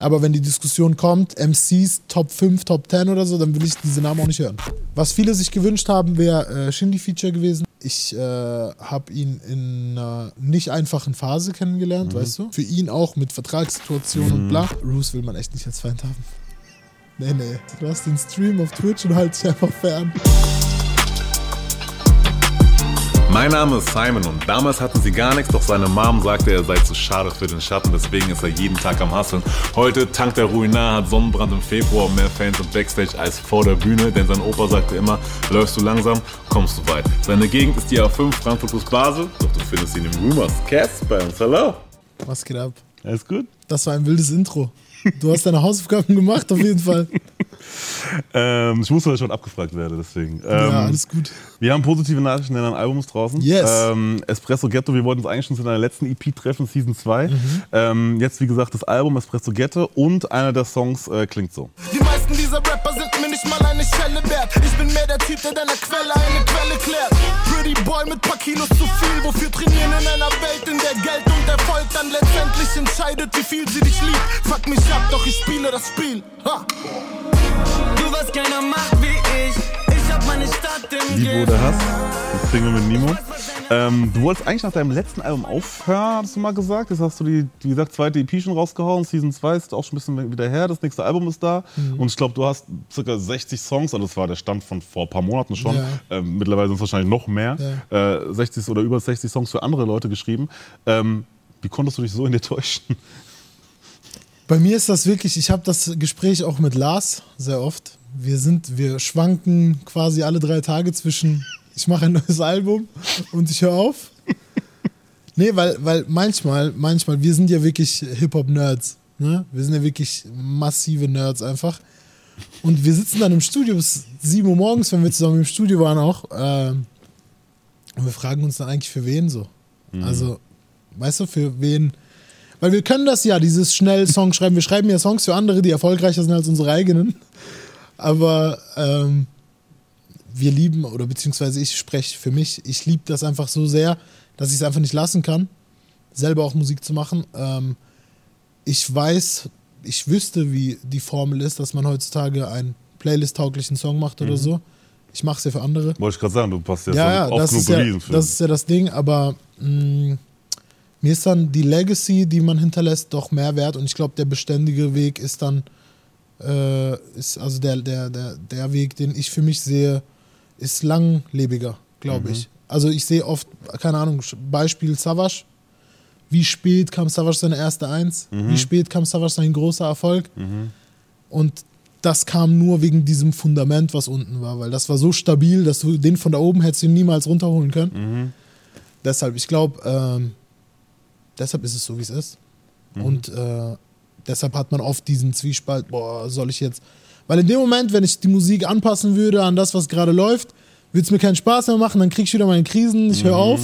Aber wenn die Diskussion kommt, MCs Top 5, Top 10 oder so, dann will ich diese Namen auch nicht hören. Was viele sich gewünscht haben, wäre äh, Shindy-Feature gewesen. Ich äh, habe ihn in einer nicht einfachen Phase kennengelernt, Mhm. weißt du? Für ihn auch mit Vertragssituation und bla. Roos will man echt nicht als Feind haben. Nee, nee. Du hast den Stream auf Twitch und halt dich einfach fern. Mein Name ist Simon und damals hatten sie gar nichts, doch seine Mom sagte, er sei zu schade für den Schatten, deswegen ist er jeden Tag am Hasseln. Heute tankt er Ruinar, hat Sonnenbrand im Februar mehr Fans im Backstage als vor der Bühne, denn sein Opa sagte immer, läufst du langsam, kommst du weit. Seine Gegend ist die A5 Frankfurt plus Basel, doch du findest ihn im Rumors. Cass bei uns, hello. Was geht ab? Alles gut? Das war ein wildes Intro. Du hast deine Hausaufgaben gemacht, auf jeden Fall. Ähm, ich musste, schon abgefragt werde, deswegen. Ähm, ja, alles gut. Wir haben positive Nachrichten, denn ein Album ist draußen. Yes. Ähm, Espresso Ghetto, wir wollten uns eigentlich schon zu deiner letzten EP treffen, Season 2. Ähm, jetzt, wie gesagt, das Album Espresso Ghetto und einer der Songs äh, klingt so. Die meisten dieser Rapper sind mir nicht mal eine Schelle wert. Ich bin mehr der Typ, der deiner Quelle eine Quelle klärt. Pretty Boy mit paar Kilos zu viel. Wofür trainieren in einer Welt, in der Geld und Erfolg dann letztendlich entscheidet, wie viel sie dich liebt. Fuck mich ab, doch ich spiele das Spiel. Ha. Du, was keiner macht wie ich. Liebe oder Hass, das Single mit Nemo. Ähm, du wolltest eigentlich nach deinem letzten Album aufhören, hast du mal gesagt. Jetzt hast du die, wie gesagt, zweite EP schon rausgehauen. Season 2 ist auch schon ein bisschen wieder her. Das nächste Album ist da. Mhm. Und ich glaube, du hast ca. 60 Songs, also das war der Stand von vor ein paar Monaten schon. Ja. Ähm, mittlerweile sind es wahrscheinlich noch mehr. Äh, 60 oder über 60 Songs für andere Leute geschrieben. Ähm, wie konntest du dich so in dir täuschen? Bei mir ist das wirklich, ich habe das Gespräch auch mit Lars sehr oft. Wir sind, wir schwanken quasi alle drei Tage zwischen, ich mache ein neues Album und ich höre auf. Nee, weil, weil manchmal, manchmal, wir sind ja wirklich Hip-Hop-Nerds. Ne? Wir sind ja wirklich massive Nerds einfach. Und wir sitzen dann im Studio bis 7 Uhr morgens, wenn wir zusammen im Studio waren auch. Ähm, und wir fragen uns dann eigentlich für wen so. Also, weißt du, für wen. Weil wir können das ja, dieses schnell Song schreiben. Wir schreiben ja Songs für andere, die erfolgreicher sind als unsere eigenen. Aber ähm, wir lieben, oder beziehungsweise ich spreche für mich, ich liebe das einfach so sehr, dass ich es einfach nicht lassen kann, selber auch Musik zu machen. Ähm, ich weiß, ich wüsste, wie die Formel ist, dass man heutzutage einen Playlist-tauglichen Song macht oder so. Ich mache es ja für andere. Wollte ich gerade sagen, du passt jetzt Ja, ja, oft das genug ist ja, für. das ist ja das Ding, aber mh, mir ist dann die Legacy, die man hinterlässt, doch mehr wert und ich glaube, der beständige Weg ist dann, äh, ist also der, der, der, der Weg, den ich für mich sehe, ist langlebiger, glaube ich. Also ich sehe oft, keine Ahnung, Beispiel Savage. Wie spät kam Savage seine erste Eins? Wie spät kam Savage sein großer Erfolg? Und das kam nur wegen diesem Fundament, was unten war, weil das war so stabil, dass du den von da oben hättest du niemals runterholen können. Deshalb, ich glaube, ähm, deshalb ist es so, wie es ist. Und äh, deshalb hat man oft diesen Zwiespalt, boah, soll ich jetzt. Weil in dem Moment, wenn ich die Musik anpassen würde an das, was gerade läuft, würde es mir keinen Spaß mehr machen, dann krieg ich wieder meine Krisen, ich höre auf.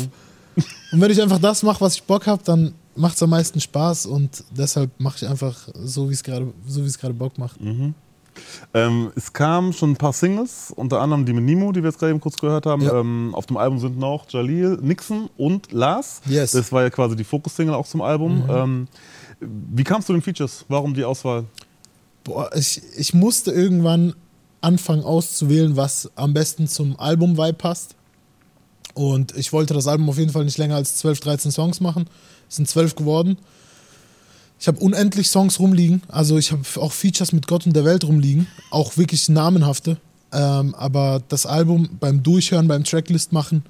Und wenn ich einfach das mache, was ich Bock habe, dann macht es am meisten Spaß und deshalb mache ich einfach so, wie es gerade so wie es gerade Bock macht. Ähm, es kamen schon ein paar Singles, unter anderem die mit Nemo, die wir jetzt gerade eben kurz gehört haben. Ja. Ähm, auf dem Album sind noch Jalil, Nixon und Lars. Yes. Das war ja quasi die Fokus-Single auch zum Album. Ähm, wie kamst du den Features? Warum die Auswahl? Boah, ich, ich musste irgendwann anfangen auszuwählen, was am besten zum Album-Vibe passt. Und ich wollte das Album auf jeden Fall nicht länger als 12, 13 Songs machen. Es sind 12 geworden. Ich habe unendlich Songs rumliegen. Also ich habe auch Features mit Gott und der Welt rumliegen. Auch wirklich namenhafte. Ähm, aber das Album beim Durchhören, beim Tracklist machen,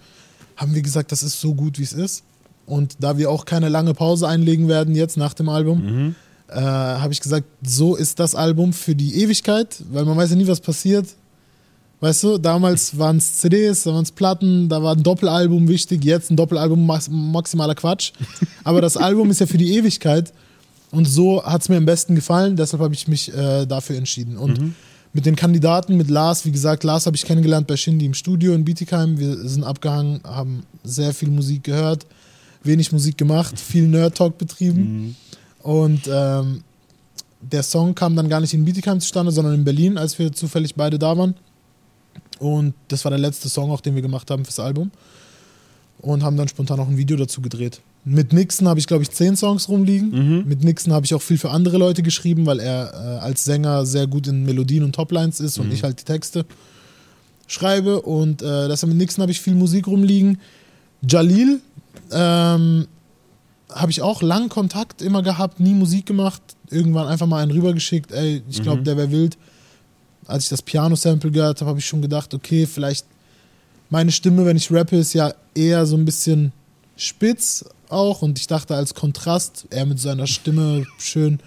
haben wir gesagt, das ist so gut, wie es ist. Und da wir auch keine lange Pause einlegen werden jetzt nach dem Album, äh, habe ich gesagt, so ist das Album für die Ewigkeit, weil man weiß ja nie, was passiert. Weißt du, damals waren es CDs, da waren es Platten, da war ein Doppelalbum wichtig, jetzt ein Doppelalbum max maximaler Quatsch. Aber das Album ist ja für die Ewigkeit und so hat es mir am besten gefallen, deshalb habe ich mich äh, dafür entschieden. Und mit den Kandidaten, mit Lars, wie gesagt, Lars habe ich kennengelernt bei Shindy im Studio in Bietigheim. Wir sind abgehangen, haben sehr viel Musik gehört, wenig Musik gemacht, viel Nerd-Talk betrieben. Und ähm, der Song kam dann gar nicht in Bietigheim zustande, sondern in Berlin, als wir zufällig beide da waren. Und das war der letzte Song, auch den wir gemacht haben fürs Album. Und haben dann spontan auch ein Video dazu gedreht. Mit Nixon habe ich, glaube ich, zehn Songs rumliegen. Mit Nixon habe ich auch viel für andere Leute geschrieben, weil er äh, als Sänger sehr gut in Melodien und Toplines ist und ich halt die Texte schreibe. Und äh, deshalb mit Nixon habe ich viel Musik rumliegen. Jalil ähm, habe ich auch lang Kontakt immer gehabt, nie Musik gemacht. Irgendwann einfach mal einen rübergeschickt. Ey, ich glaube, der wäre wild. Als ich das Piano-Sample gehört habe, habe ich schon gedacht, okay, vielleicht meine Stimme, wenn ich rappe, ist ja eher so ein bisschen spitz auch. Und ich dachte als Kontrast, er mit seiner Stimme schön,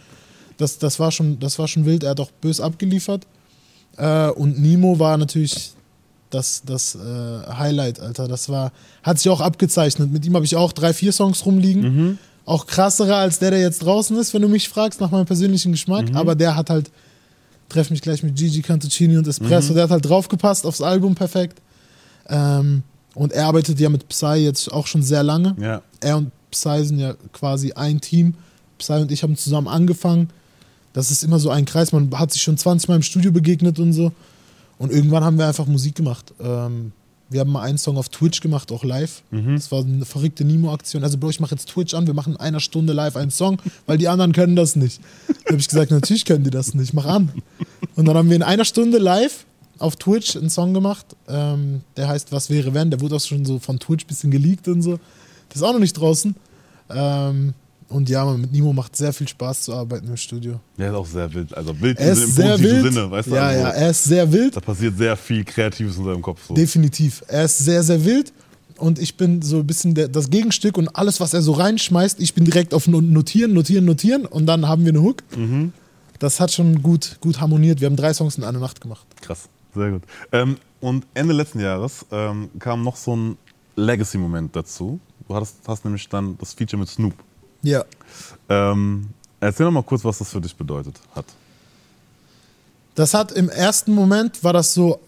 das, das, war, schon, das war schon wild. Er hat auch bös abgeliefert. Äh, und Nemo war natürlich das, das äh, Highlight, Alter. Das war, hat sich auch abgezeichnet. Mit ihm habe ich auch drei, vier Songs rumliegen. Auch krassere als der, der jetzt draußen ist, wenn du mich fragst, nach meinem persönlichen Geschmack. Aber der hat halt, treff mich gleich mit Gigi Cantuccini und Espresso, der hat halt draufgepasst aufs Album perfekt. Ähm, und er arbeitet ja mit Psy jetzt auch schon sehr lange. Ja. Er und Psy sind ja quasi ein Team. Psy und ich haben zusammen angefangen. Das ist immer so ein Kreis. Man hat sich schon 20 Mal im Studio begegnet und so. Und irgendwann haben wir einfach Musik gemacht. Ähm, wir haben mal einen Song auf Twitch gemacht, auch live. Das war eine verrückte Nemo-Aktion. Also, Bro, ich mache jetzt Twitch an, wir machen in einer Stunde live einen Song, weil die anderen können das nicht. Da habe ich gesagt, natürlich können die das nicht, mach an. Und dann haben wir in einer Stunde live auf Twitch einen Song gemacht, ähm, der heißt Was wäre wenn? Der wurde auch schon so von Twitch ein bisschen geleakt und so. Der ist auch noch nicht draußen. Ähm, und ja, man, mit Nemo macht sehr viel Spaß zu arbeiten im Studio. Der ist auch sehr wild. Also wild Er im ist sehr positiven wild. Sinne, weißt du? ja, also, ja, er ist sehr wild. Da passiert sehr viel Kreatives in seinem Kopf. So. Definitiv. Er ist sehr, sehr wild. Und ich bin so ein bisschen der, das Gegenstück und alles, was er so reinschmeißt, ich bin direkt auf No- Notieren, Notieren, Notieren und dann haben wir eine Hook. Mhm. Das hat schon gut, gut harmoniert. Wir haben drei Songs in einer Nacht gemacht. Krass, sehr gut. Ähm, und Ende letzten Jahres ähm, kam noch so ein Legacy-Moment dazu. Du hattest, hast nämlich dann das Feature mit Snoop. Ja. Ähm, erzähl noch mal kurz, was das für dich bedeutet hat. Das hat im ersten Moment, war das so,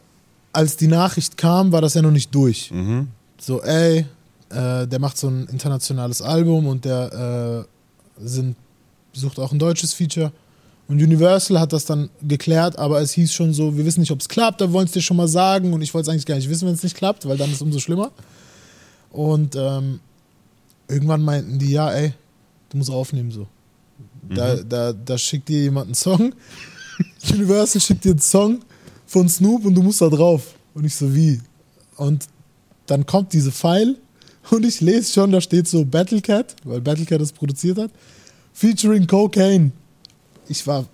als die Nachricht kam, war das ja noch nicht durch. So, ey, äh, der macht so ein internationales Album und der äh, sind, sucht auch ein deutsches Feature. Und Universal hat das dann geklärt, aber es hieß schon so, wir wissen nicht, ob es klappt, wir wollen es dir schon mal sagen. Und ich wollte es eigentlich gar nicht wissen, wenn es nicht klappt, weil dann ist es umso schlimmer. Und ähm, irgendwann meinten die, ja, ey, du musst aufnehmen so. Da, da, da schickt dir jemand einen Song. Universal schickt dir einen Song von Snoop und du musst da drauf. Und ich so, wie? Und dann kommt diese File und ich lese schon, da steht so Battlecat, weil Battlecat das produziert hat, featuring Cocaine. Ich war,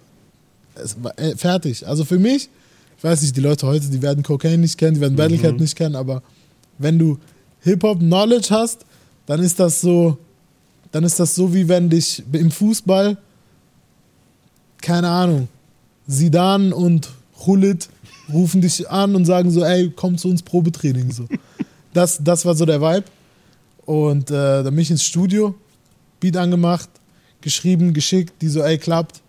es war äh, fertig. Also für mich, ich weiß nicht, die Leute heute, die werden Cocaine nicht kennen, die werden Battlecat nicht kennen, aber wenn du Hip-Hop-Knowledge hast, dann ist das so, dann ist das so, wie wenn dich im Fußball, keine Ahnung, Sidan und Hulit rufen dich an und sagen so, ey, komm zu uns Probetraining. So. Das, das war so der Vibe. Und äh, dann bin ich ins Studio, Beat angemacht, geschrieben, geschickt, die so, ey, klappt.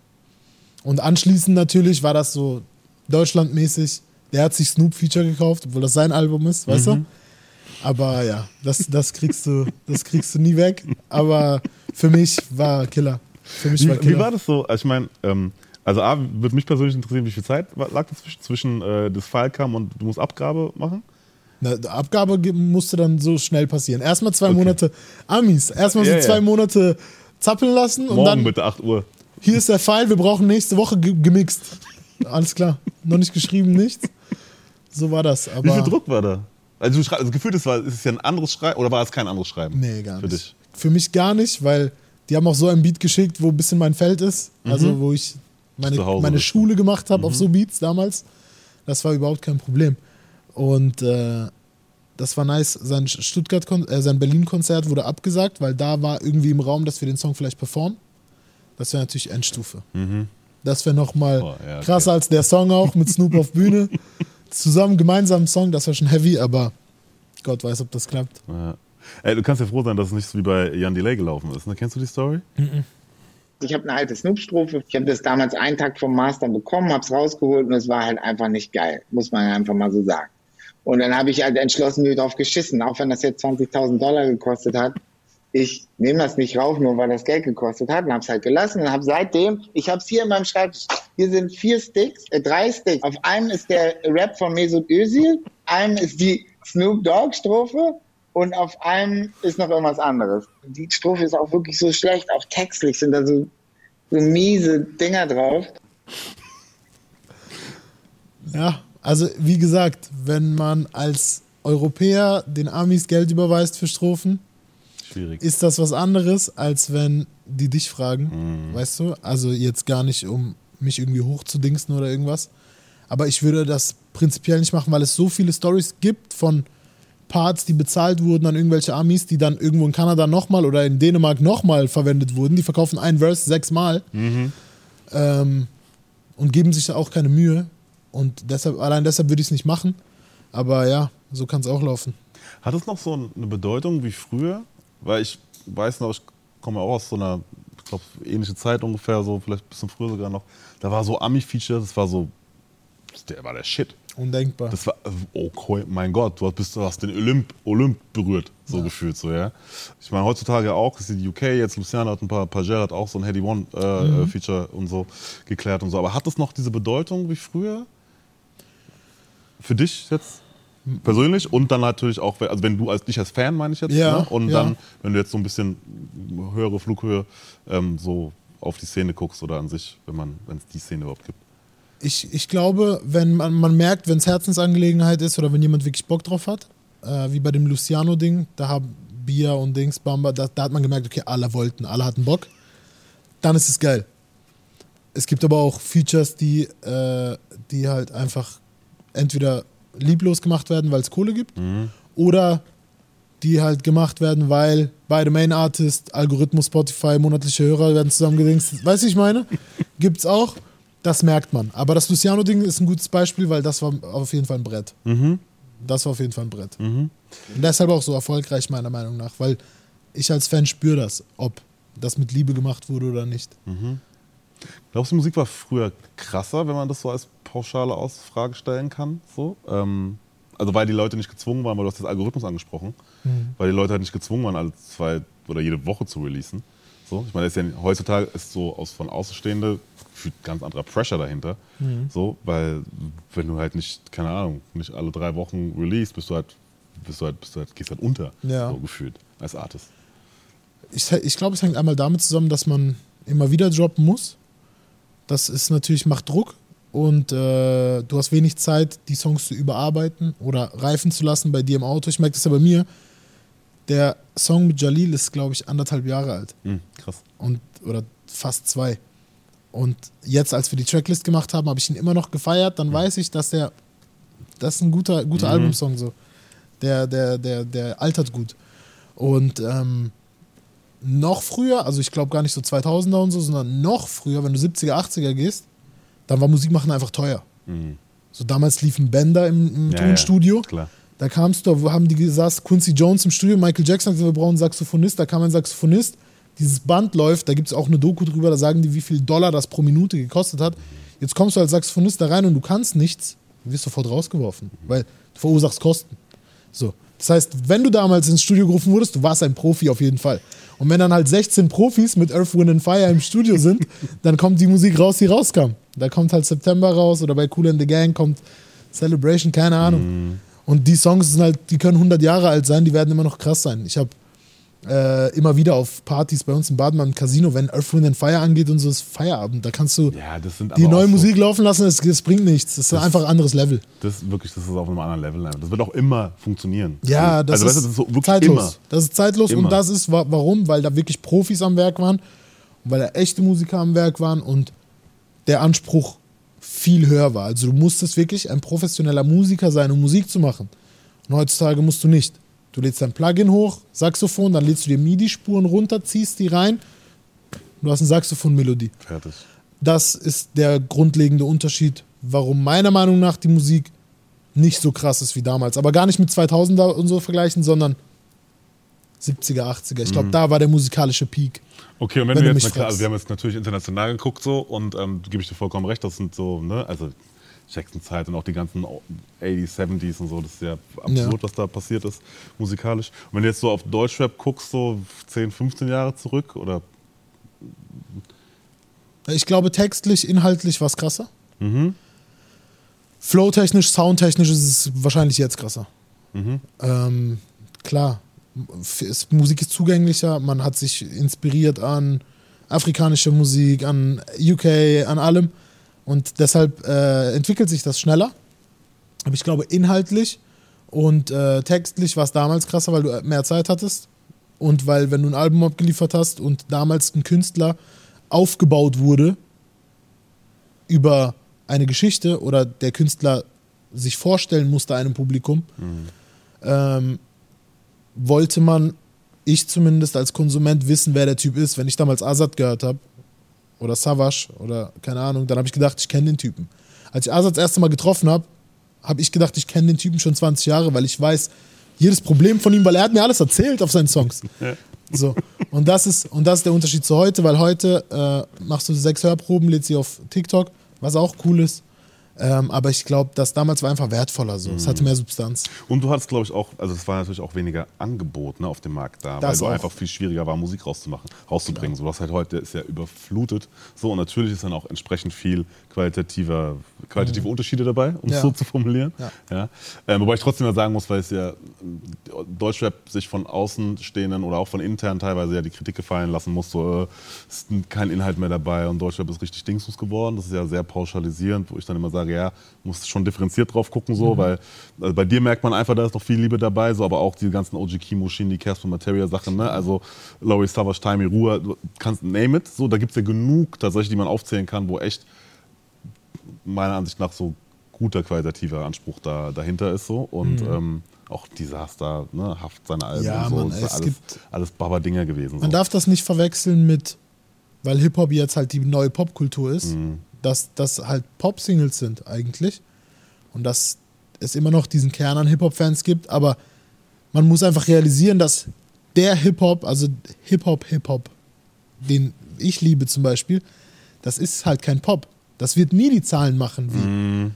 Und anschließend natürlich war das so deutschlandmäßig. Der hat sich Snoop Feature gekauft, obwohl das sein Album ist, weißt du? Aber ja, das, das, kriegst du, das kriegst du nie weg. Aber für mich war Killer. Für mich war Wie, Killer. wie war das so? Also ich meine, ähm, also A, würde mich persönlich interessieren, wie viel Zeit lag dazwischen, zwischen äh, das File kam und du musst Abgabe machen? Na, die Abgabe musste dann so schnell passieren. Erstmal zwei Okay. Monate Amis, erstmal so Ja, ja. zwei Monate zappeln lassen und Morgen dann bitte 8 Uhr. hier ist der File, wir brauchen nächste Woche ge gemixt. Alles klar, noch nicht geschrieben, nichts. So war das. Aber Wie viel Druck war da? Also, du also gefühlt, ist, war, ist es ja ein anderes Schreiben oder war es kein anderes Schreiben? Nee, gar Für nicht. dich. Für mich gar nicht, weil die haben auch so ein Beat geschickt, wo ein bisschen mein Feld ist. Also wo ich meine, Mhm. Meine. Schule gemacht habe auf so Beats damals. Das war überhaupt kein Problem. Und äh, das war nice. Sein Stuttgart, äh, sein Berlin-Konzert wurde abgesagt, weil da war irgendwie im Raum, dass wir den Song vielleicht performen. Das wäre natürlich Endstufe. Das wäre nochmal Boah, ja, okay. krasser als der Song auch mit Snoop auf Bühne. Zusammen gemeinsam einen Song, das wäre schon heavy, aber Gott weiß, ob das klappt. Ja. Ey, du kannst ja froh sein, dass es nicht so wie bei Jan Delay gelaufen ist. Ne? Kennst du die Story? Ich habe eine alte Snoop-Strophe. Ich habe das damals einen Tag vom Master bekommen, habe es rausgeholt und es war halt einfach nicht geil, muss man einfach mal so sagen. Und dann habe ich halt entschlossen mir drauf geschissen, auch wenn das jetzt 20.000 Dollar gekostet hat. Ich nehme das nicht rauf, nur weil das Geld gekostet hat und habe es halt gelassen und habe seitdem, ich habe es hier in meinem Schreibtisch, hier sind vier Sticks, äh, drei Sticks. Auf einem ist der Rap von Mesut Özil, einem ist die Snoop Dogg Strophe und auf einem ist noch irgendwas anderes. Die Strophe ist auch wirklich so schlecht, auch textlich sind da so, so miese Dinger drauf. Ja, also wie gesagt, wenn man als Europäer den Amis Geld überweist für Strophen, Schwierig. ist das was anderes, als wenn die dich fragen, weißt du? Also jetzt gar nicht, um mich irgendwie hochzudingsen oder irgendwas. Aber ich würde das prinzipiell nicht machen, weil es so viele Stories gibt von Parts, die bezahlt wurden an irgendwelche Amis, die dann irgendwo in Kanada nochmal oder in Dänemark nochmal verwendet wurden. Die verkaufen einen Verse sechsmal ähm, und geben sich da auch keine Mühe. Und deshalb, allein deshalb würde ich es nicht machen. Aber ja, so kann es auch laufen. Hat es noch so eine Bedeutung wie früher? Weil ich weiß noch, ich komme auch aus so einer, ich glaube, ähnliche Zeit ungefähr, so vielleicht ein bisschen früher sogar noch. Da war so Ami-Feature, das war so, der war der Shit. Undenkbar. Das war, oh mein Gott, du bist, du hast den Olymp, Olymp berührt, so gefühlt so, ja. Ich meine, heutzutage auch, ist die UK, jetzt Luciano hat ein paar, paar hat auch so ein Heady One äh, äh, Feature und so geklärt und so. Aber hat das noch diese Bedeutung wie früher? Für dich jetzt? Persönlich und dann natürlich auch, also wenn du als dich als Fan meine ich jetzt, Ja, ne? und ja. dann, wenn du jetzt so ein bisschen höhere Flughöhe ähm, so auf die Szene guckst oder an sich, wenn man, wenn es die Szene überhaupt gibt. Ich, ich glaube, wenn man, man merkt, wenn es Herzensangelegenheit ist oder wenn jemand wirklich Bock drauf hat, äh, wie bei dem Luciano-Ding, da haben Bia und Dings, Bamba, da, da hat man gemerkt, okay, alle wollten, alle hatten Bock, dann ist es geil. Es gibt aber auch Features, die, äh, die halt einfach entweder lieblos gemacht werden, weil es Kohle gibt, oder die halt gemacht werden, weil beide Main Artist, Algorithmus, Spotify, monatliche Hörer werden zusammengedingst. Weißt du, ich meine? Gibt's auch. Das merkt man. Aber das Luciano-Ding ist ein gutes Beispiel, weil das war auf jeden Fall ein Brett. Das war auf jeden Fall ein Brett. Und deshalb auch so erfolgreich, meiner Meinung nach, weil ich als Fan spüre das, ob das mit Liebe gemacht wurde oder nicht. Glaubst du, Musik war früher krasser, wenn man das so als pauschale Ausfrage stellen kann? So? Ähm, also weil die Leute nicht gezwungen waren, weil du hast das Algorithmus angesprochen, weil die Leute halt nicht gezwungen waren, alle zwei oder jede Woche zu releasen. So, ich meine, ist ja, heutzutage ist so aus von Außenstehende ganz anderer Pressure dahinter. So, weil wenn du halt nicht, keine Ahnung, nicht alle drei Wochen release, bist du halt, bist du halt, bist du halt, gehst halt unter, Ja. so gefühlt, als Artist. ich, ich glaube, es hängt einmal damit zusammen, dass man immer wieder droppen muss. Das ist natürlich, macht Druck und äh, du hast wenig Zeit, die Songs zu überarbeiten oder reifen zu lassen bei dir im Auto. Ich merke das ja bei mir. Der Song mit Jalil ist, glaube ich, anderthalb Jahre alt Hm, krass. und oder fast zwei. Und jetzt, als wir die Tracklist gemacht haben, habe ich ihn immer noch gefeiert. Dann weiß ich, dass der, das ist ein guter, guter Albumsong so. Der, der, der, der altert gut. Und ähm, noch früher, also ich glaube gar nicht so 2000er und so, sondern noch früher, wenn du 70er, 80er gehst, dann war Musik machen einfach teuer. So damals liefen Bänder im, im Mhm. Ja, Tonstudio. ja. Da kamst du, haben die gesagt, Quincy Jones im Studio, Michael Jackson hat gesagt, wir brauchen einen Saxophonist, da kam ein Saxophonist, dieses Band läuft, da gibt es auch eine Doku drüber, da sagen die, wie viel Dollar das pro Minute gekostet hat. Jetzt kommst du als Saxophonist da rein und du kannst nichts, du wirst sofort rausgeworfen, weil du verursachst Kosten. So. Das heißt, wenn du damals ins Studio gerufen wurdest, du warst ein Profi auf jeden Fall. Und wenn dann halt 16 Profis mit Earth, Wind and Fire im Studio sind, dann kommt die Musik raus, die rauskam. Da kommt halt September raus oder bei Cool and the Gang kommt Celebration, keine Ahnung. Und die Songs sind halt, die können 100 Jahre alt sein, die werden immer noch krass sein. Ich habe äh, immer wieder auf Partys bei uns im Badenmann im Casino, wenn Earth, Wind and Fire angeht und so ist Feierabend. Da kannst du Ja, das die neue so- Musik laufen lassen, das, das bringt nichts. Das ist einfach ein anderes Level. Das ist wirklich, das ist auf einem anderen Level. Das wird auch immer funktionieren. Ja, das, also, ist, weißt du, das ist so zeitlos. immer. Das ist zeitlos Immer. und das ist wa warum, weil da wirklich Profis am Werk waren und weil da echte Musiker am Werk waren und der Anspruch viel höher war. Also du musstest wirklich ein professioneller Musiker sein, um Musik zu machen. Und heutzutage musst du nicht. Du lädst dein Plugin hoch, Saxophon, dann lädst du dir MIDI-Spuren runter, ziehst die rein. Du hast eine Saxophon-Melodie. Fertig. Das ist der grundlegende Unterschied, warum meiner Meinung nach die Musik nicht so krass ist wie damals. Aber gar nicht mit 2000er und so vergleichen, sondern 70er, 80er. Ich glaube, da war der musikalische Peak. Okay, und wenn, Wenn du du jetzt, na klar, also wir haben jetzt natürlich international geguckt so und ähm, gebe ich dir vollkommen recht, das sind so, ne, also Jackson-Zeit und auch die ganzen 80s, 70s und so, das ist ja absurd, Ja. was da passiert ist, musikalisch. Und wenn du jetzt so auf Deutschrap guckst, so 10, 15 Jahre zurück oder Ich glaube, textlich, inhaltlich war es krasser. Mhm. Flow-technisch, soundtechnisch ist es wahrscheinlich jetzt krasser. Mhm. Ähm, klar, Musik ist zugänglicher, man hat sich inspiriert an afrikanischer Musik, an UK, an allem. Und deshalb äh, entwickelt sich das schneller. Aber ich glaube, inhaltlich und äh, textlich war es damals krasser, weil du mehr Zeit hattest. Und weil, wenn du ein Album abgeliefert hast und damals ein Künstler aufgebaut wurde über eine Geschichte oder der Künstler sich vorstellen musste einem Publikum, ähm, wollte man, ich zumindest als Konsument, wissen, wer der Typ ist. Wenn ich damals Azad gehört habe oder Savage oder keine Ahnung, dann habe ich gedacht, ich kenne den Typen. Als ich Azad das erste Mal getroffen habe, habe ich gedacht, ich kenne den Typen schon 20 Jahre, weil ich weiß jedes Problem von ihm, weil er hat mir alles erzählt auf seinen Songs. So. Und das ist, und das ist der Unterschied zu heute, weil heute äh, machst du sechs Hörproben, lädst sie auf TikTok, was auch cool ist. Ähm, aber ich glaube, das damals war einfach wertvoller so. Es hatte mehr Substanz. Und du hattest, glaube ich, auch, also es war natürlich auch weniger Angebot ne, auf dem Markt da, Das weil du einfach viel schwieriger war, Musik rauszumachen, rauszubringen. So was halt heute ist ja überflutet. So, und natürlich ist dann auch entsprechend viel qualitativer, qualitative Unterschiede dabei, um es Mhm. Ja. so zu formulieren. Ja. Ja. Ähm, wobei ich trotzdem mal sagen muss, weil es ja ähm, Deutschrap sich von Außenstehenden oder auch von intern teilweise ja die Kritik gefallen lassen muss, so äh, ist kein Inhalt mehr dabei und Deutschrap ist richtig Dingsbus geworden. Das ist ja sehr pauschalisierend, wo ich dann immer sage, ja, muss schon differenziert drauf gucken, so, Mhm. weil also bei dir merkt man einfach, da ist noch viel Liebe dabei, so, aber auch die ganzen OG Kimo, Shindy, Casper Materia Sachen, ne? also Laurie Savage, Timey, Ruhe, du kannst name it, so, da gibt es ja genug tatsächlich, die man aufzählen kann, wo echt meiner Ansicht nach so guter qualitativer Anspruch da, dahinter ist so und ähm, auch Disaster, ne, Haft seine Alben Mhm. Ja, und so, Mann, ist es alles, gibt- alles Baba-Dinger gewesen. Man so. darf das nicht verwechseln mit, weil Hip-Hop jetzt halt die neue Popkultur ist, Mhm. Dass das halt Pop-Singles sind eigentlich. Und dass es immer noch diesen Kern an Hip-Hop-Fans gibt, aber man muss einfach realisieren, dass der Hip-Hop, also Hip-Hop, Hip-Hop, den ich liebe zum Beispiel, das ist halt kein Pop. Das wird nie die Zahlen machen wie. Mhm.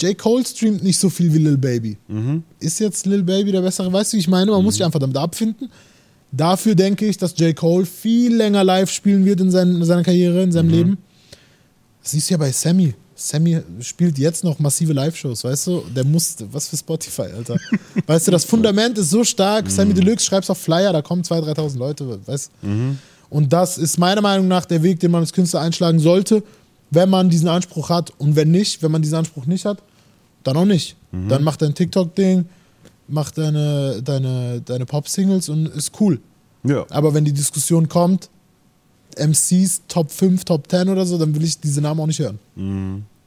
J. Cole streamt nicht so viel wie Lil Baby. Mhm. Ist jetzt Lil Baby der bessere? Weißt du, wie ich meine? Man muss sich einfach damit abfinden. Dafür denke ich, dass J. Cole viel länger live spielen wird in, sein, in seiner Karriere, in seinem Mhm. Leben. Das siehst du ja bei Sammy. Sammy spielt jetzt noch massive Live-Shows, weißt du? Der muss, was für Spotify, Alter. weißt du, das Fundament ist so stark. Mhm. Sammy Deluxe schreibst auf Flyer, da kommen 2.000, 3.000 Leute, weißt du? Mhm. Und das ist meiner Meinung nach der Weg, den man als Künstler einschlagen sollte, wenn man diesen Anspruch hat. Und wenn nicht, wenn man diesen Anspruch nicht hat, dann auch nicht. Mhm. Dann mach dein TikTok-Ding, mach deine, deine, deine Pop-Singles und ist cool. Ja. Aber wenn die Diskussion kommt, MCs Top 5, Top 10 oder so, dann will ich diese Namen auch nicht hören.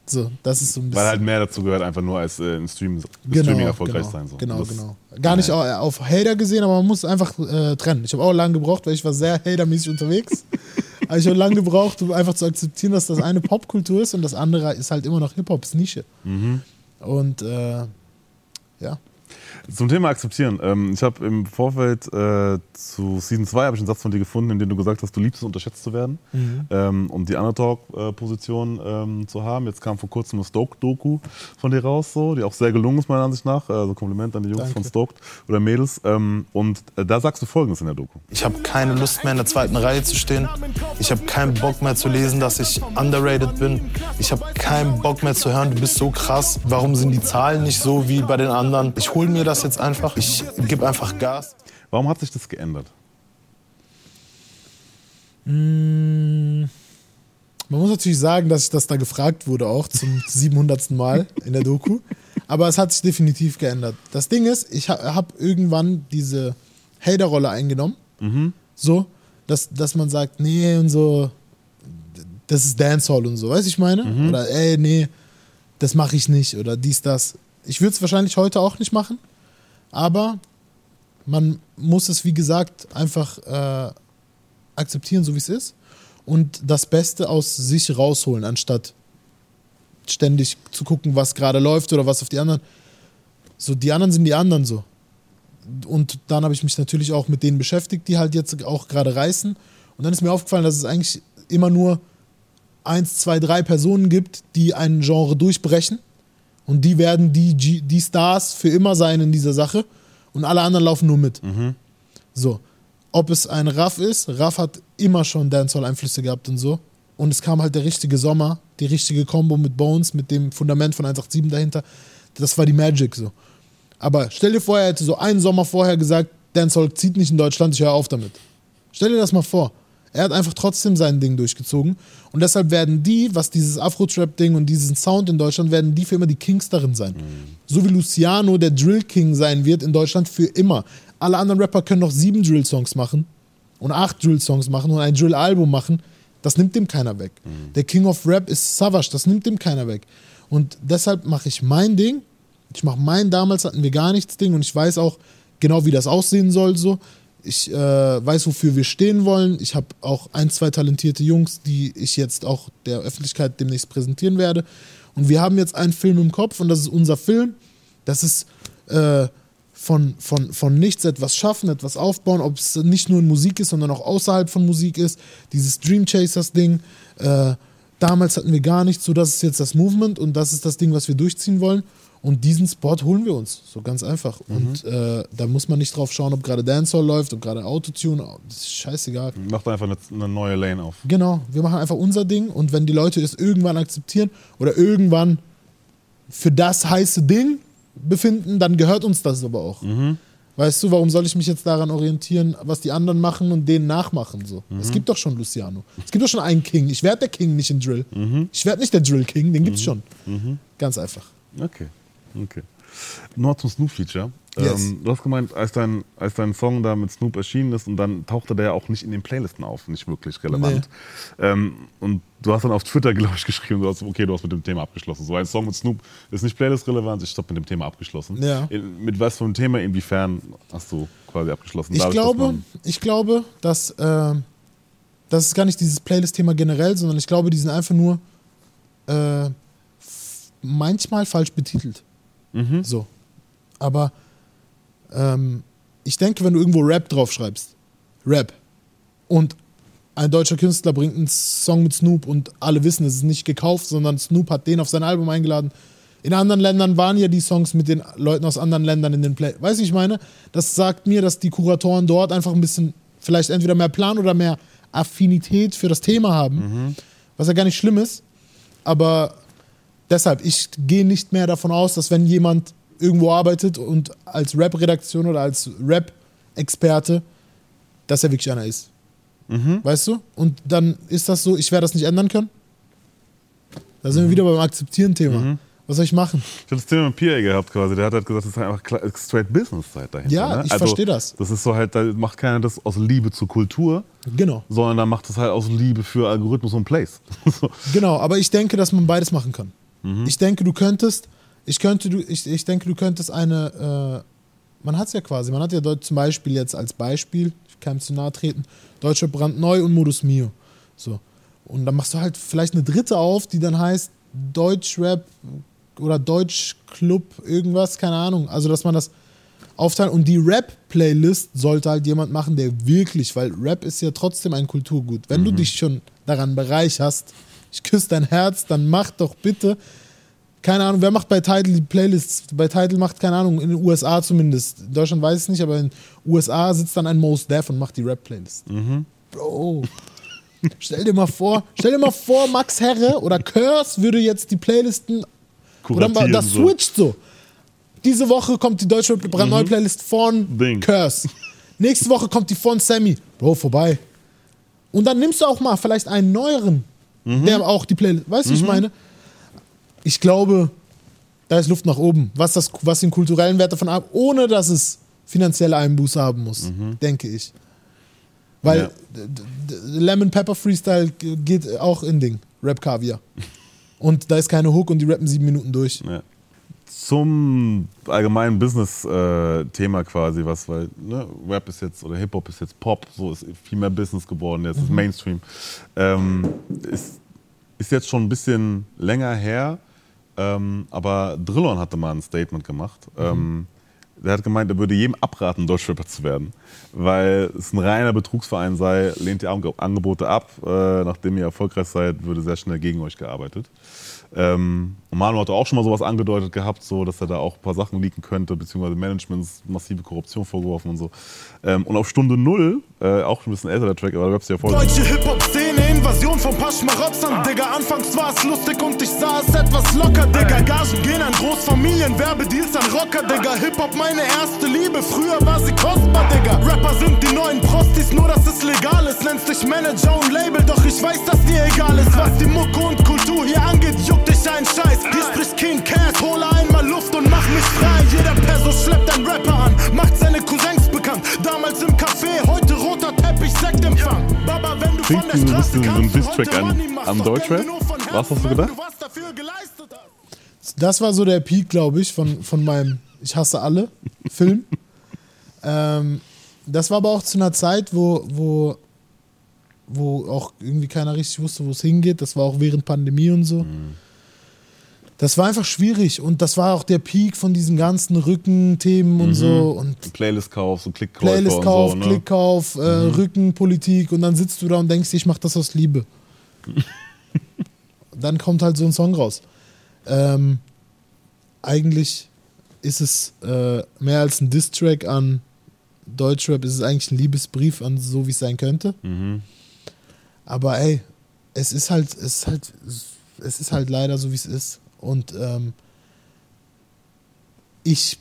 So, das ist so ein bisschen. Mhm. Weil halt mehr dazu gehört, einfach nur als äh, im Stream, genau, Streaming erfolgreich genau, sein. So. Genau, Das- genau. Gar nicht au- auf Hater gesehen, aber man muss einfach äh, trennen. Ich habe auch lange gebraucht, weil ich war sehr hatermäßig unterwegs. aber ich habe lange gebraucht, um einfach zu akzeptieren, dass das eine Popkultur ist und das andere ist halt immer noch Hip-Hop, ist Nische. Mhm. Und äh, ja. Zum Thema akzeptieren. Ähm, ich habe im Vorfeld äh, zu Season 2 habe ich einen Satz von dir gefunden, in dem du gesagt hast, du liebst es, unterschätzt zu werden, ähm, um die Underdog-Position ähm, zu haben. Jetzt kam vor kurzem eine Stoked-Doku von dir raus, so, die auch sehr gelungen ist, meiner Ansicht nach. Also Kompliment an die Jungs Danke. von Stoked oder Mädels. Ähm, und äh, da sagst du Folgendes in der Doku. Ich habe keine Lust mehr in der zweiten Reihe zu stehen. Ich habe keinen Bock mehr zu lesen, dass ich underrated bin. Ich habe keinen Bock mehr zu hören, du bist so krass. Warum sind die Zahlen nicht so wie bei den anderen? Ich hole mir das jetzt einfach. Ich gebe einfach Gas. Warum hat sich das geändert? Man muss natürlich sagen, dass ich das da gefragt wurde, auch zum 700. Mal in der Doku. Aber es hat sich definitiv geändert. Das Ding ist, ich ha habe irgendwann diese Hater-Rolle eingenommen. So, dass, dass man sagt, nee und so, das ist Dancehall und so, weißt du, ich meine? Oder ey, nee, das mache ich nicht oder dies, das. Ich würde es wahrscheinlich heute auch nicht machen, aber man muss es, wie gesagt, einfach äh, akzeptieren, so wie es ist und das Beste aus sich rausholen, anstatt ständig zu gucken, was gerade läuft oder was auf die anderen. So, die anderen sind die anderen so. Und dann habe ich mich natürlich auch mit denen beschäftigt, die halt jetzt auch gerade reißen. Und dann ist mir aufgefallen, dass es eigentlich immer nur eins, zwei, drei Personen gibt, die ein Genre durchbrechen. Und die werden die, G die Stars für immer sein in dieser Sache. Und alle anderen laufen nur mit. So. Ob es ein Raff ist, Raff hat immer schon Dancehall-Einflüsse gehabt und so. Und es kam halt der richtige Sommer, die richtige Combo mit Bones, mit dem Fundament von 187 dahinter. Das war die Magic so. Aber stell dir vor, er hätte so einen Sommer vorher gesagt, Dancehall zieht nicht in Deutschland, ich höre auf damit. Stell dir das mal vor. Er hat einfach trotzdem sein Ding durchgezogen. Und deshalb werden die, was dieses Afro-Trap-Ding und diesen Sound in Deutschland, werden die für immer die Kings darin sein. So wie Luciano der Drill King sein wird in Deutschland für immer. Alle anderen Rapper können noch sieben Drill-Songs machen und acht Drill-Songs machen und ein Drill-Album machen. Das nimmt dem keiner weg. Der King of Rap ist Savage, das nimmt dem keiner weg. Und deshalb mache ich mein Ding. Ich mache mein, damals hatten wir gar nichts Ding und ich weiß auch genau, wie das aussehen soll. So. Ich äh, weiß, wofür wir stehen wollen. Ich habe auch ein, zwei talentierte Jungs, die ich jetzt auch der Öffentlichkeit demnächst präsentieren werde. Und wir haben jetzt einen Film im Kopf und das ist unser Film. Das ist äh, von, von, von nichts etwas schaffen, etwas aufbauen, ob es nicht nur in Musik ist, sondern auch außerhalb von Musik ist. Dieses Dream Chasers-Ding. Äh, damals hatten wir gar nichts, so das ist jetzt das Movement und das ist das Ding, was wir durchziehen wollen. Und diesen Spot holen wir uns, so ganz einfach. Und äh, da muss man nicht drauf schauen, ob gerade Dancehall läuft, ob gerade Autotune, das ist scheißegal. Macht einfach eine, eine neue Lane auf. Genau, wir machen einfach unser Ding und wenn die Leute es irgendwann akzeptieren oder irgendwann für das heiße Ding befinden, dann gehört uns das aber auch. Weißt du, warum soll ich mich jetzt daran orientieren, was die anderen machen und denen nachmachen? So? Es gibt doch schon Luciano. Es gibt doch schon einen King. Ich werde der King nicht in Drill. Ich werde nicht der Drill King, den gibt's schon. Ganz einfach. Okay, okay. Noch zum Snoop-Feature. Yes. Ähm, du hast gemeint, als dein, als dein Song da mit Snoop erschienen ist und dann tauchte der ja auch nicht in den Playlisten auf, nicht wirklich relevant. Ähm, und du hast dann auf Twitter, glaube ich, geschrieben, du hast, okay, du hast mit dem Thema abgeschlossen. So ein Song mit Snoop ist nicht Playlist-relevant, ich habe mit dem Thema abgeschlossen. Ja. In, mit was für einem Thema, inwiefern hast du quasi abgeschlossen? Ich Dadurch, dass glaube, ich glaube, dass äh, das ist gar nicht dieses Playlist-Thema generell, sondern ich glaube, die sind einfach nur äh, manchmal falsch betitelt. Mhm. So. Aber ähm, ich denke, wenn du irgendwo Rap draufschreibst, Rap, und ein deutscher Künstler bringt einen Song mit Snoop und alle wissen, es ist nicht gekauft, sondern Snoop hat den auf sein Album eingeladen. In anderen Ländern waren ja die Songs mit den Leuten aus anderen Ländern in den Play. Weißt du, ich meine? Das sagt mir, dass die Kuratoren dort einfach ein bisschen, vielleicht entweder mehr Plan oder mehr Affinität für das Thema haben. Was ja gar nicht schlimm ist. Aber deshalb, ich gehe nicht mehr davon aus, dass wenn jemand irgendwo arbeitet und als Rap-Redaktion oder als Rap-Experte, dass er wirklich einer ist. Weißt du? Und dann ist das so, ich werde das nicht ändern können. Da sind wir wieder beim Akzeptieren-Thema. Was soll ich machen? Ich habe das Thema mit Pierre gehabt quasi. Der hat halt gesagt, das ist einfach klar- straight Business-Zeit dahinter. Ja, ne? ich verstehe das. Das ist so halt, da macht keiner das aus Liebe zur Kultur, Genau. sondern da macht das halt aus Liebe für Algorithmus und Plays. so. Genau, aber ich denke, dass man beides machen kann. Ich denke, du könntest, ich könnte, du, ich, ich denke, du könntest eine, äh, man hat es ja quasi, man hat ja dort zum Beispiel jetzt als Beispiel, ich kann zu nahe treten, Deutscher brandneu und Modus Mio. So. Und dann machst du halt vielleicht eine dritte auf, die dann heißt Deutschrap oder Deutschclub, irgendwas, keine Ahnung. Also, dass man das aufteilt. Und die Rap-Playlist sollte halt jemand machen, der wirklich, weil Rap ist ja trotzdem ein Kulturgut. Wenn du dich schon daran bereicherst, ich küsse dein Herz, dann mach doch bitte, keine Ahnung, wer macht bei Tidal die Playlists? Bei Tidal macht, keine Ahnung, in den USA zumindest. In Deutschland weiß ich es nicht, aber in den USA sitzt dann ein Mos Def und macht die Rap-Playlist. Bro. Stell dir mal vor, stell dir mal vor, Max Herre oder Curse würde jetzt die Playlisten oder mal, Kuratieren das so. switcht so. Diese Woche kommt die deutsche brandneue Playlist von Ding. Curse. Nächste Woche kommt die von Sammy. Bro, vorbei. Und dann nimmst du auch mal vielleicht einen neueren, der auch die Playlist. Weißt du, wie ich meine? Ich glaube, da ist Luft nach oben. Was, das, was den kulturellen Wert davon ab, ohne dass es finanzielle Einbuße haben muss, denke ich. Weil Ja. Lemon Pepper Freestyle geht auch in Ding. Rap Kaviar. Und da ist keine Hook und die rappen sieben Minuten durch. Ja. Zum allgemeinen Business-Thema quasi, was, weil ne, Rap ist jetzt oder Hip-Hop ist jetzt Pop, so ist viel mehr Business geworden, jetzt ist Mainstream. Ähm, ist, ist jetzt schon ein bisschen länger her, ähm, aber Drillon hatte mal ein Statement gemacht. Ähm, der hat gemeint, er würde jedem abraten, Deutschrapper zu werden, weil es ein reiner Betrugsverein sei, lehnt Ange- Angebote ab, äh, nachdem ihr erfolgreich seid, würde sehr schnell gegen euch gearbeitet. Ähm, und Manu hatte auch schon mal sowas angedeutet gehabt, so, dass er da auch ein paar Sachen leaken könnte, beziehungsweise Managements massive Korruption vorgeworfen und so. Ähm, und auf Stunde Null, äh, auch ein bisschen älter der Track, aber da gab es ja voll. Deutsche Hip-Hop-Szene, Invasion von Paschmarotzern. Digga, anfangs war es lustig und ich sah es etwas locker, Digga. Gagen gehen an Großfamilien, Werbedeals an Rocker, Digga. Hip-Hop meine erste Liebe, früher war sie kostbar, Digga. Rapper sind die neuen Prostis, nur dass es legal ist. Nennst dich Manager und Label, doch ich weiß, dass dir egal ist. Was die Mucke und Kultur hier angeht, juckt dich ein Scheiß. Hier spricht King Cass, hole einmal Luft und mach mich frei. Jeder Perso schleppt einen Rapper an, macht seine Cousins bekannt. Damals im Café, heute roter Teppich, Sektempfang. Baba, wenn du von Klingt der so ein Straße so ein heute an- Money machst, am doch Deutschrap. von Was hast du gedacht? weil was dafür geleistet hast. Das war so der Peak, glaube ich, von, von meinem Ich hasse alle Film. ähm, das war aber auch zu einer Zeit, wo, wo, wo auch irgendwie keiner richtig wusste, wo es hingeht. Das war auch während Pandemie und so. Das war einfach schwierig und das war auch der Peak von diesen ganzen Rückenthemen und so und Playlist-Kauf, so Klickkäufer Playlist-Kauf, so. Ne? Klickkauf, äh, Rückenpolitik und dann sitzt du da und denkst, ich mach das aus Liebe. dann kommt halt so ein Song raus. Ähm, eigentlich ist es äh, mehr als ein Diss-Track an Deutschrap, ist es eigentlich ein Liebesbrief an so, wie es sein könnte. Aber ey, es ist halt, es ist halt, es ist halt leider so, wie es ist. Und ähm, ich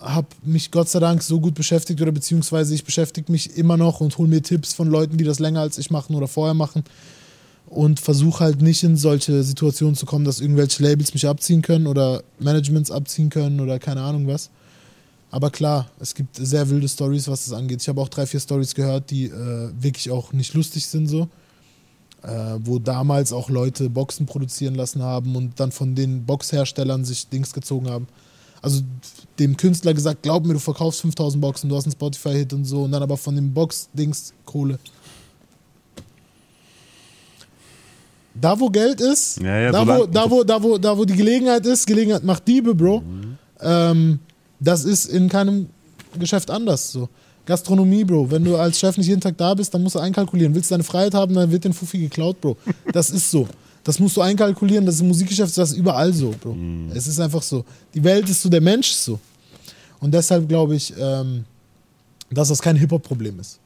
habe mich Gott sei Dank so gut beschäftigt oder beziehungsweise ich beschäftige mich immer noch und hole mir Tipps von Leuten, die das länger als ich machen oder vorher machen und versuche halt nicht in solche Situationen zu kommen, dass irgendwelche Labels mich abziehen können oder Managements abziehen können oder keine Ahnung was. Aber klar, es gibt sehr wilde Stories, was das angeht. Ich habe auch drei, vier Stories gehört, die äh, wirklich auch nicht lustig sind so. Äh, wo damals auch Leute Boxen produzieren lassen haben und dann von den Boxherstellern sich Dings gezogen haben. Also dem Künstler gesagt, glaub mir, du verkaufst 5000 Boxen, du hast einen Spotify-Hit und so und dann aber von dem Box-Dings Kohle. Da, wo Geld ist, Ja, ja, da, wo, da, wo, da, wo, da, wo die Gelegenheit ist, Gelegenheit macht Diebe, Bro. Ähm, das ist in keinem Geschäft anders. So. Gastronomie, Bro. Wenn du als Chef nicht jeden Tag da bist, dann musst du einkalkulieren. Willst du deine Freiheit haben, dann wird den Fuffi geklaut, Bro. Das ist so. Das musst du einkalkulieren. Das ist im Musikgeschäft, das ist überall so, Bro. Es ist einfach so. Die Welt ist so, der Mensch ist so. Und deshalb glaube ich, ähm, dass das kein Hip-Hop-Problem ist.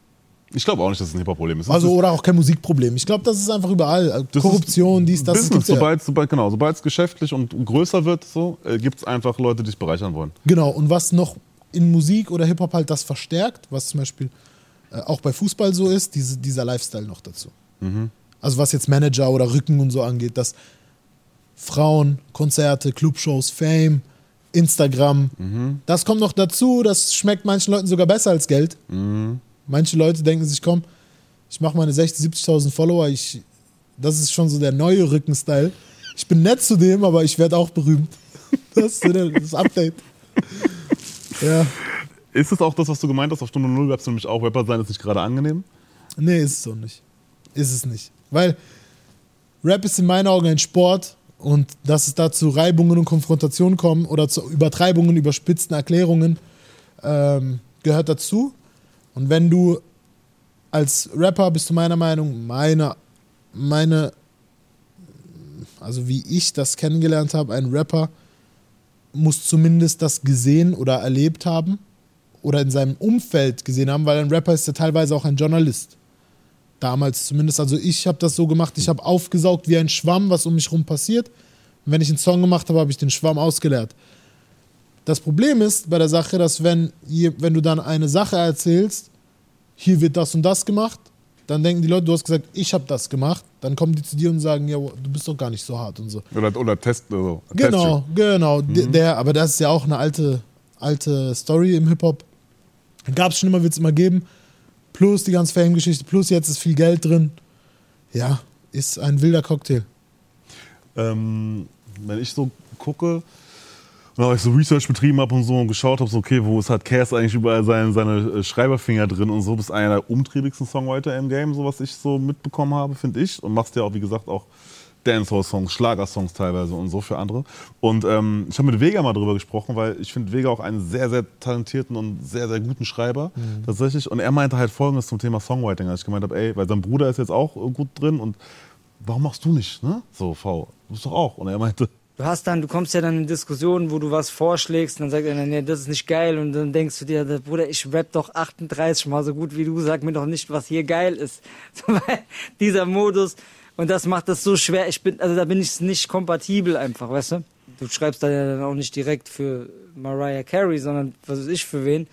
Ich glaube auch nicht, dass es ein Hip-Hop-Problem ist. Also, oder auch kein Musikproblem. Ich glaube, das ist einfach überall. Das ist Korruption, dies, das. das Business, gibt's ja. sobald, sobald, genau, sobald es geschäftlich und größer wird, so, äh, gibt es einfach Leute, die sich bereichern wollen. Genau, und was noch in Musik oder Hip-Hop halt das verstärkt, was zum Beispiel äh, auch bei Fußball so ist, diese, dieser Lifestyle noch dazu. Also was jetzt Manager oder Rücken und so angeht, dass Frauen, Konzerte, Clubshows, Fame, Instagram, das kommt noch dazu, das schmeckt manchen Leuten sogar besser als Geld. Manche Leute denken sich, komm, ich mache meine 60.000, 70.000 Follower, ich, das ist schon so der neue Rückenstyle. Ich bin nett zu dem, aber ich werde auch berühmt. Das ist das Update. Ja. Ist es auch das, was du gemeint hast? Auf Stunde Null gab es nämlich auch Rapper sein, ist nicht gerade angenehm. Nee, ist es so nicht. Ist es nicht. Weil Rap ist in meinen Augen ein Sport und dass es da zu Reibungen und Konfrontationen kommen oder zu Übertreibungen, überspitzten Erklärungen ähm, gehört dazu. Und wenn du als Rapper bist du meiner Meinung, meine, meine, also wie ich das kennengelernt habe, ein Rapper muss zumindest das gesehen oder erlebt haben oder in seinem Umfeld gesehen haben, weil ein Rapper ist ja teilweise auch ein Journalist. Damals zumindest. Also ich habe das so gemacht, ich habe aufgesaugt wie ein Schwamm, was um mich rum passiert. Und wenn ich einen Song gemacht habe, habe ich den Schwamm ausgeleert. Das Problem ist bei der Sache, dass wenn, wenn du dann eine Sache erzählst, hier wird das und das gemacht, dann denken die Leute, du hast gesagt, ich habe das gemacht. Dann kommen die zu dir und sagen, ja, du bist doch gar nicht so hart und so. Oder, oder Test. Also, Genau, genau. D- Der, aber das ist ja auch eine alte, alte Story im Hip-Hop. Gab es schon immer, wird es immer geben. Plus die ganze Fame-Geschichte, plus jetzt ist viel Geld drin. Ja, ist ein wilder Cocktail. ähm, wenn ich so gucke, und auch ich so Research betrieben habe und so und geschaut habe, so, okay, wo ist halt Cass eigentlich überall seine, seine äh, Schreiberfinger drin und so, bist einer der umtriebigsten Songwriter im Game, so was ich so mitbekommen habe, finde ich. Und machst ja auch, wie gesagt, auch Dancehall-Songs, Schlagersongs teilweise und so für andere. Und ähm, ich habe mit Vega mal drüber gesprochen, weil ich finde Vega auch einen sehr, sehr talentierten und sehr, sehr guten Schreiber tatsächlich. Und er meinte halt folgendes zum Thema Songwriting, als ich gemeint habe, ey, weil sein Bruder ist jetzt auch äh, gut drin und warum machst du nicht, ne? So, V, du bist doch auch. Und er meinte, Du hast dann, du kommst ja dann in Diskussionen, wo du was vorschlägst, und dann sagt einer, nee, das ist nicht geil, und dann denkst du dir, Bruder, ich rap doch 38 mal so gut wie du, sag mir doch nicht, was hier geil ist. Dieser Modus, und das macht das so schwer, ich bin, also da bin ich nicht kompatibel einfach, weißt du? du schreibst da ja dann auch nicht direkt für Mariah Carey, sondern was weiß ich für wen.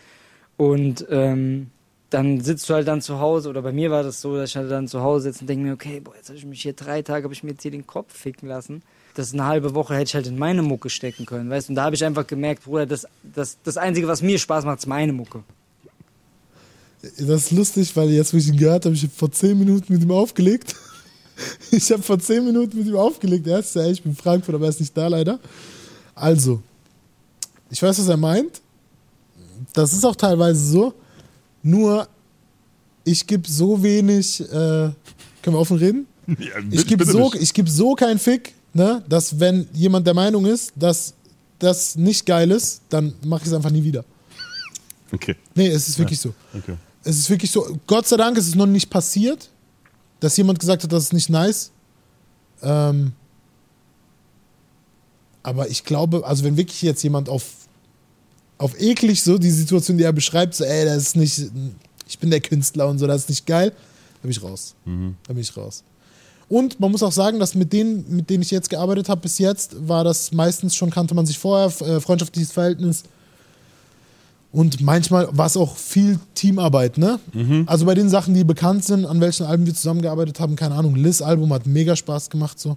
Und ähm, dann sitzt du halt dann zu Hause, oder bei mir war das so, dass ich halt dann zu Hause sitze und denke mir, okay, boah, jetzt habe ich mich hier drei Tage, habe ich mir jetzt hier den Kopf ficken lassen. Das ist eine halbe Woche hätte ich halt in meine Mucke stecken können, weißt du? Und da habe ich einfach gemerkt, Bruder, das, das, das Einzige, was mir Spaß macht, ist meine Mucke. Das ist lustig, weil jetzt, wo ich ihn gehört habe, ich hab vor zehn Minuten mit ihm aufgelegt. Ich habe vor zehn Minuten mit ihm aufgelegt. Er ist ja, ich bin in Frankfurt, aber er ist nicht da leider. Also, ich weiß, was er meint. Das ist auch teilweise so. Nur, ich gebe so wenig. Äh, können wir offen reden? Ja, Ich gebe so, ich geb so keinen Fick, ne, dass wenn jemand der Meinung ist, dass das nicht geil ist, dann mache ich es einfach nie wieder. Okay, Nee, es ist wirklich so. okay. Es ist wirklich so. Gott sei Dank ist es noch nicht passiert, dass jemand gesagt hat, das ist nicht nice. Ähm, aber ich glaube, also wenn wirklich jetzt jemand auf, auf eklig so die Situation, die er beschreibt, so, ey, das ist nicht, ich bin der Künstler und so, das ist nicht geil, da bin ich raus. Da bin ich raus. Und man muss auch sagen, dass mit denen, mit denen ich jetzt gearbeitet habe bis jetzt, war das meistens schon, kannte man sich vorher, äh, freundschaftliches Verhältnis. Und manchmal war es auch viel Teamarbeit, ne? Also bei den Sachen, die bekannt sind, an welchen Alben wir zusammengearbeitet haben, keine Ahnung, Liz Album hat mega Spaß gemacht so.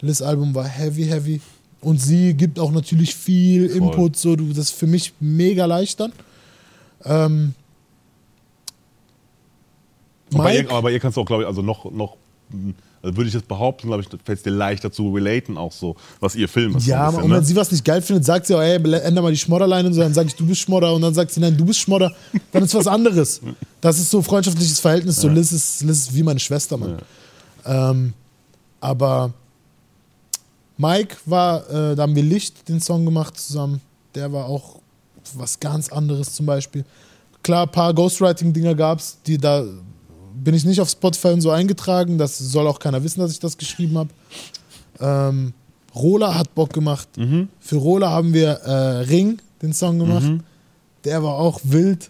Liz Album war heavy, heavy. Und sie gibt auch natürlich viel Input, so, du, das ist für mich mega leicht dann. Ähm, Aber bei, Mike? ihr, aber bei ihr kannst du auch, glaube ich, also noch, noch mh, also würde ich jetzt behaupten, glaube ich, fällt es dir leichter zu relaten, auch so, was ihr Film ist. so Ja, ein bisschen, und wenn ne? sie was nicht geil findet, sagt sie auch, ey, änder mal die Schmodderleine und so, dann sage ich, du bist Schmodder und dann sagt sie, nein, du bist Schmodder, dann ist was anderes. Das ist so freundschaftliches Verhältnis, so Liz ist, Liz ist wie meine Schwester, Mann. Ähm, aber Mike war, äh, da haben wir Licht den Song gemacht zusammen, der war auch was ganz anderes zum Beispiel. Klar, ein paar Ghostwriting-Dinger gab es, die da bin ich nicht auf Spotify und so eingetragen, das soll auch keiner wissen, dass ich das geschrieben habe. Ähm, Rola hat Bock gemacht. Für Rola haben wir äh, Ring, den Song gemacht. Der war auch wild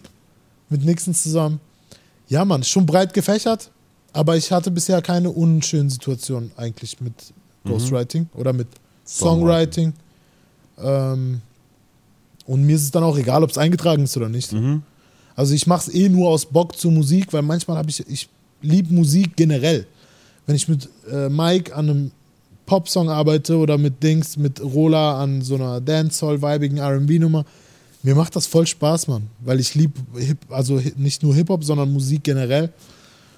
mit Nixon zusammen. Ja, Mann, schon breit gefächert, aber ich hatte bisher keine unschönen Situationen eigentlich mit Ghostwriting oder mit Songwriting. Ähm, und mir ist es dann auch egal, ob es eingetragen ist oder nicht. Also ich mache es eh nur aus Bock zur Musik, weil manchmal habe ich, ich liebe Musik generell. Wenn ich mit äh, Mike an einem Popsong arbeite oder mit Dings, mit Rola an so einer Dancehall-vibigen R&B-Nummer, mir macht das voll Spaß, Mann. Weil ich liebe Hip, also nicht nur Hip-Hop, sondern Musik generell.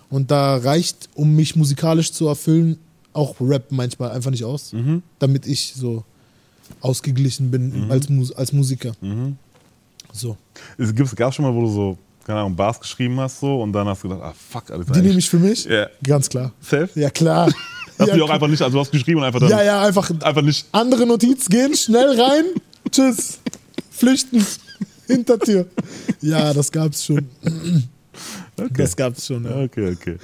Und da reicht, um mich musikalisch zu erfüllen, auch Rap manchmal einfach nicht aus. Damit ich so ausgeglichen bin als, Mus als Musiker. So. Es gibt- gab schon mal, wo du so, keine Ahnung, Bars geschrieben hast so und dann hast du gedacht, ah fuck, Alter. Die nehme ich für mich? Ja. Ganz klar. Safe? Ja, klar. Hast ja, du auch einfach nicht, also du hast geschrieben und einfach dann ja, ja, einfach einfach nicht. andere Notiz gehen, schnell rein, tschüss, flüchten, Hintertür. Ja, das gab's schon. Das gab's schon, ja. Okay, okay.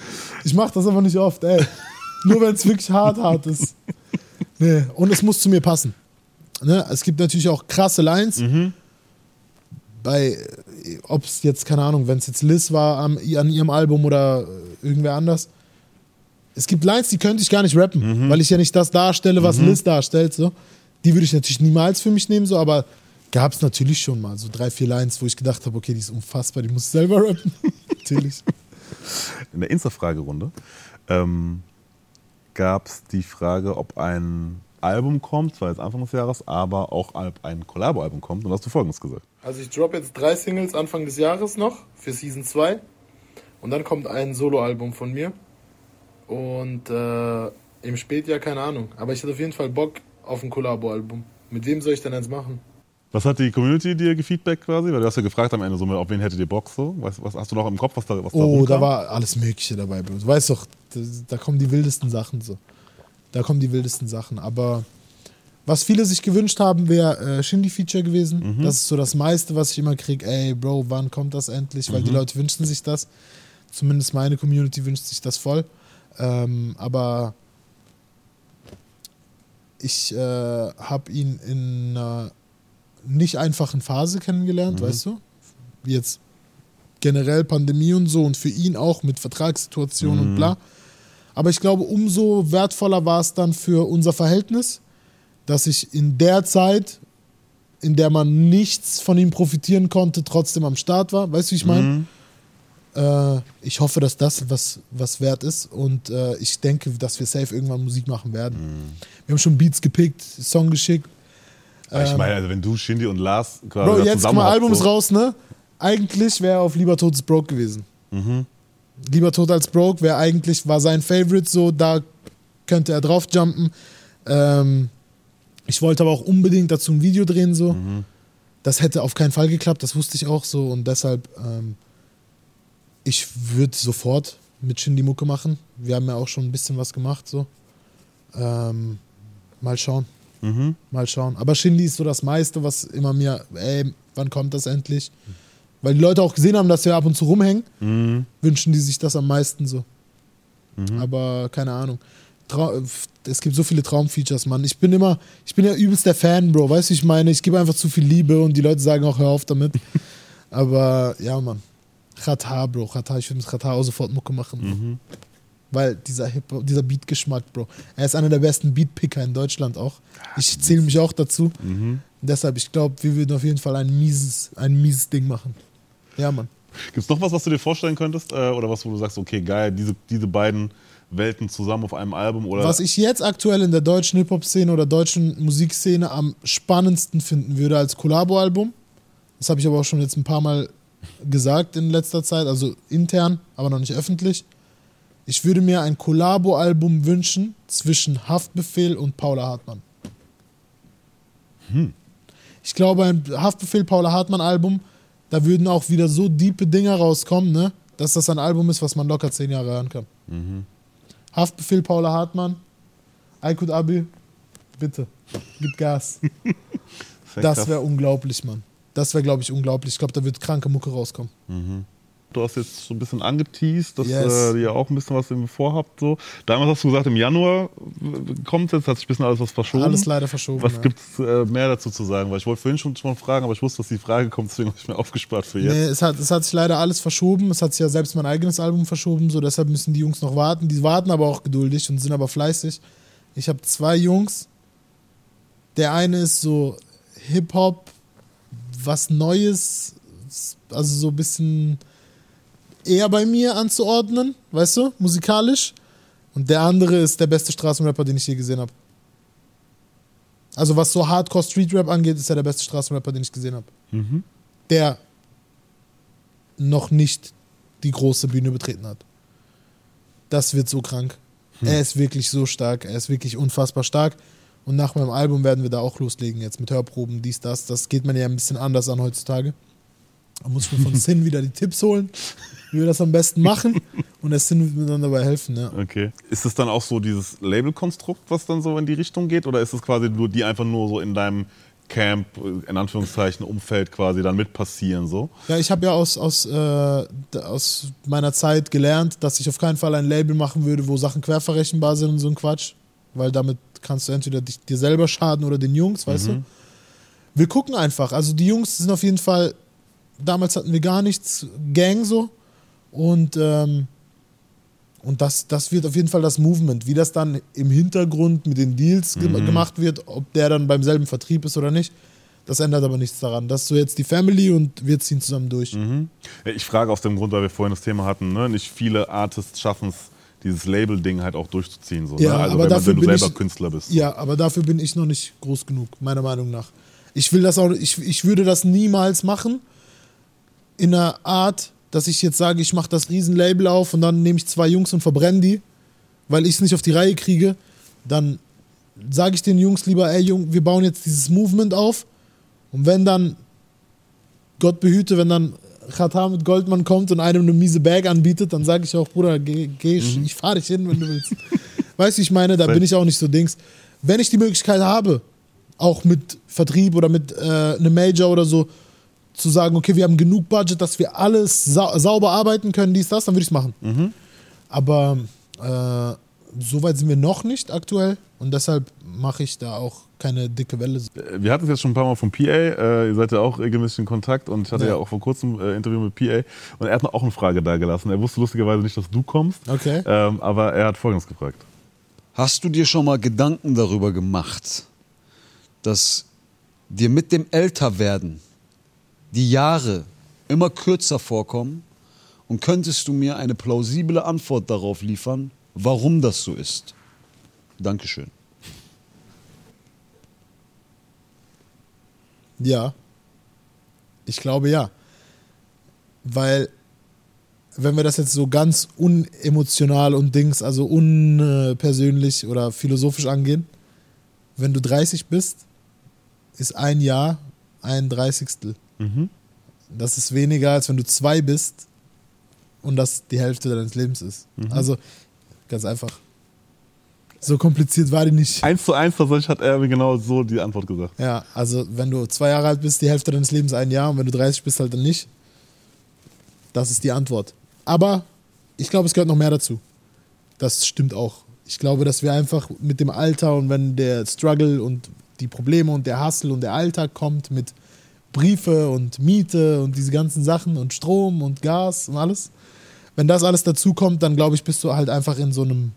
Ich mach das aber nicht oft, ey. Nur wenn es wirklich hart, hart ist. Nee. Und es muss zu mir passen. Ne? Es gibt natürlich auch krasse Lines. Bei, ob es jetzt, keine Ahnung, wenn es jetzt Liz war am, an ihrem Album oder äh, irgendwer anders. Es gibt Lines, die könnte ich gar nicht rappen, weil ich ja nicht das darstelle, was Liz darstellt. So. Die würde ich natürlich niemals für mich nehmen, so, aber gab es natürlich schon mal so drei, vier Lines, wo ich gedacht habe, okay, die ist unfassbar, die muss ich selber rappen. natürlich. In der Insta-Fragerunde ähm, gab es die Frage, ob ein Album kommt, zwar jetzt Anfang des Jahres, aber auch ein Collabo-Album kommt. Und da hast du folgendes gesagt. Also ich drop jetzt drei Singles Anfang des Jahres noch für Season 2 und dann kommt ein Soloalbum von mir und äh, im Spätjahr keine Ahnung, aber ich hatte auf jeden Fall Bock auf ein Kollabo-Album. Mit wem soll ich denn eins machen? Was hat die Community dir gefeedback quasi? Weil du hast ja gefragt am Ende, so, auf wen hättet ihr Bock so? Was, was hast du noch im Kopf, was da, was da Oh, da rumkam? war alles Mögliche dabei. Du weißt doch, da, da kommen die wildesten Sachen so. Da kommen die wildesten Sachen. Aber was viele sich gewünscht haben, wäre äh, Shindy-Feature gewesen. Mhm. Das ist so das meiste, was ich immer kriege. Ey, Bro, wann kommt das endlich? Weil Mhm. die Leute wünschen sich das. Zumindest meine Community wünscht sich das voll. Ähm, aber ich äh, habe ihn in einer nicht einfachen Phase kennengelernt, Mhm. weißt du? Wie jetzt generell Pandemie und so und für ihn auch mit Vertragssituation und bla. Aber ich glaube, umso wertvoller war es dann für unser Verhältnis, dass ich in der Zeit, in der man nichts von ihm profitieren konnte, trotzdem am Start war. Weißt du, wie ich meine? Mhm. Äh, ich hoffe, dass das was, was wert ist und äh, ich denke, dass wir safe irgendwann Musik machen werden. Wir haben schon Beats gepickt, Song geschickt. Ich Ähm, meine, also wenn du, Shindy und Lars quasi Bro, jetzt guck zusammen mal, hockt, Album ist so. raus, ne? Eigentlich wäre er auf Lieber Tot ist Broke gewesen. Mhm. Lieber Tot als Broke wäre eigentlich, war sein Favorite so, da könnte er drauf jumpen. Ähm, ich wollte aber auch unbedingt dazu ein Video drehen, so. Mhm. Das hätte auf keinen Fall geklappt, das wusste ich auch so und deshalb, ähm, ich würde sofort mit Shindy Mucke machen. Wir haben ja auch schon ein bisschen was gemacht, so. Ähm, mal schauen. Mhm. Mal schauen. Aber Shindy ist so das meiste, was immer mir, ey, wann kommt das endlich? Weil die Leute auch gesehen haben, dass wir ab und zu rumhängen, Mhm. wünschen die sich das am meisten so. Aber keine Ahnung. Trau es gibt so viele Traumfeatures, Mann. Ich bin immer, ich bin ja übelst der Fan, Bro. Weißt du, ich meine? Ich gebe einfach zu viel Liebe und die Leute sagen auch, hör auf damit. Aber ja, Mann. Chata, Bro. Chata, ich würde mit Chata auch sofort Mucke machen. Bro. Weil dieser Hip dieser Beatgeschmack, Bro. Er ist einer der besten Beatpicker in Deutschland auch. Ich zähle mich auch dazu. Deshalb, ich glaube, wir würden auf jeden Fall ein mieses, ein mieses Ding machen. Ja, Mann. Gibt es noch was, was du dir vorstellen könntest? Äh, oder was, wo du sagst, okay, geil, diese, diese beiden Welten zusammen auf einem Album? Oder Was ich jetzt aktuell in der deutschen Hip-Hop-Szene oder deutschen Musikszene am spannendsten finden würde als Collabo-Album, das habe ich aber auch schon jetzt ein paar Mal gesagt in letzter Zeit, also intern, aber noch nicht öffentlich. Ich würde mir ein Collabo-Album wünschen zwischen Haftbefehl und Paula Hartmann. Ich glaube, ein Haftbefehl Paula Hartmann-Album, da würden auch wieder so diepe Dinger rauskommen, ne? dass das ein Album ist, was man locker zehn Jahre hören kann. Haftbefehl Paula Hartmann, Aykut Abi, bitte, gib Gas. Das wäre unglaublich, Mann. Das wäre, glaube ich, unglaublich. Ich glaube, da wird kranke Mucke rauskommen. Du hast jetzt so ein bisschen angeteased, dass Yes. äh, ihr auch ein bisschen was vorhabt. So. Damals hast du gesagt, im Januar kommt jetzt, hat sich ein bisschen alles was verschoben. Alles leider verschoben. Was ja. gibt's äh, mehr dazu zu sagen? Weil ich wollte vorhin schon, schon fragen, aber ich wusste, dass die Frage kommt, deswegen habe ich mir aufgespart für jetzt. Nee, es hat, es hat sich leider alles verschoben. Es hat sich ja selbst mein eigenes Album verschoben, so deshalb müssen die Jungs noch warten. Die warten aber auch geduldig und sind aber fleißig. Ich habe zwei Jungs. Der eine ist so Hip-Hop, was Neues, also so ein bisschen eher bei mir anzuordnen, weißt du, musikalisch. Und der andere ist der beste Straßenrapper, den ich je gesehen habe. Also was so Hardcore Street Rap angeht, ist er der beste Straßenrapper, den ich gesehen habe. Der noch nicht die große Bühne betreten hat. Das wird so krank. Er ist wirklich so stark. Er ist wirklich unfassbar stark. Und nach meinem Album werden wir da auch loslegen jetzt mit Hörproben, dies, das. Das geht man ja ein bisschen anders an heutzutage. Da muss ich mir von Sin wieder die Tipps holen, wie wir das am besten machen. Und der Sin wird mir dann dabei helfen, ja. Okay. Ist es dann auch so dieses Labelkonstrukt, was dann so in die Richtung geht? Oder ist es quasi nur die einfach nur so in deinem Camp, in Anführungszeichen, Umfeld quasi dann mit passieren so? Ja, ich habe ja aus, aus, äh, aus meiner Zeit gelernt, dass ich auf keinen Fall ein Label machen würde, wo Sachen querverrechenbar sind und so ein Quatsch. Weil damit kannst du entweder dich, dir selber schaden oder den Jungs, weißt du? Wir gucken einfach. Also die Jungs sind auf jeden Fall, damals hatten wir gar nichts, Gang so. Und, ähm, und das, das wird auf jeden Fall das Movement. Wie das dann im Hintergrund mit den Deals ge gemacht wird, ob der dann beim selben Vertrieb ist oder nicht, das ändert aber nichts daran. Das ist so jetzt die Family und wir ziehen zusammen durch. Ja, Ich frage aus dem Grund, weil wir vorhin das Thema hatten, ne? nicht viele Artists schaffen es, dieses Label-Ding halt auch durchzuziehen. So, Ja, ne? Also aber wenn, man, dafür wenn du bin selber ich- Künstler bist. Ja, aber dafür bin ich noch nicht groß genug, meiner Meinung nach. Ich will das auch, ich, ich würde das niemals machen in einer Art, dass ich jetzt sage, ich mache das Riesenlabel auf und dann nehme ich zwei Jungs und verbrenne die, weil ich es nicht auf die Reihe kriege. Dann sage ich den Jungs lieber, ey Jung, wir bauen jetzt dieses Movement auf und wenn dann, Gott behüte, wenn dann Qatar mit Goldmann kommt und einem eine miese Bag anbietet, dann sage ich auch, Bruder, geh, geh ich, ich fahre dich hin, wenn du willst. weißt du, ich meine, da bin ich auch nicht so Dings. Wenn ich die Möglichkeit habe, auch mit Vertrieb oder mit äh, einem Major oder so, zu sagen, okay, wir haben genug Budget, dass wir alles sau sauber arbeiten können, dies, das, dann würde ich es machen. Aber äh, so weit sind wir noch nicht aktuell und deshalb mache ich da auch keine dicke Welle. Äh, Wir hatten es jetzt schon ein paar Mal vom PA, äh, ihr seid ja auch regelmäßig in Kontakt und ich hatte ja, Ja. auch vor kurzem äh, Interview mit PA und er hat noch auch eine Frage da gelassen. Er wusste lustigerweise nicht, dass du kommst, Okay. ähm, aber er hat folgendes gefragt. Hast du dir schon mal Gedanken darüber gemacht, dass dir mit dem Älterwerden die Jahre immer kürzer vorkommen? Und könntest du mir eine plausible Antwort darauf liefern, warum das so ist? Dankeschön. Ja. Ich glaube ja. Weil, wenn wir das jetzt so ganz unemotional und Dings, also unpersönlich oder philosophisch angehen, wenn du 30 bist, ist ein Jahr ein Dreißigstel. Das ist weniger, als wenn du zwei bist und das die Hälfte deines Lebens ist. Also, ganz einfach. So kompliziert war die nicht. Eins zu eins tatsächlich hat er mir genau so die Antwort gesagt. Ja, also wenn du zwei Jahre alt bist, die Hälfte deines Lebens ein Jahr und wenn du 30 bist, halt dann nicht. Das ist die Antwort. Aber ich glaube, es gehört noch mehr dazu. Das stimmt auch. Ich glaube, dass wir einfach mit dem Alter und wenn der Struggle und die Probleme und der Hustle und der Alltag kommt mit Briefe und Miete und diese ganzen Sachen und Strom und Gas und alles, wenn das alles dazu kommt, dann glaube ich, bist du halt einfach in so einem,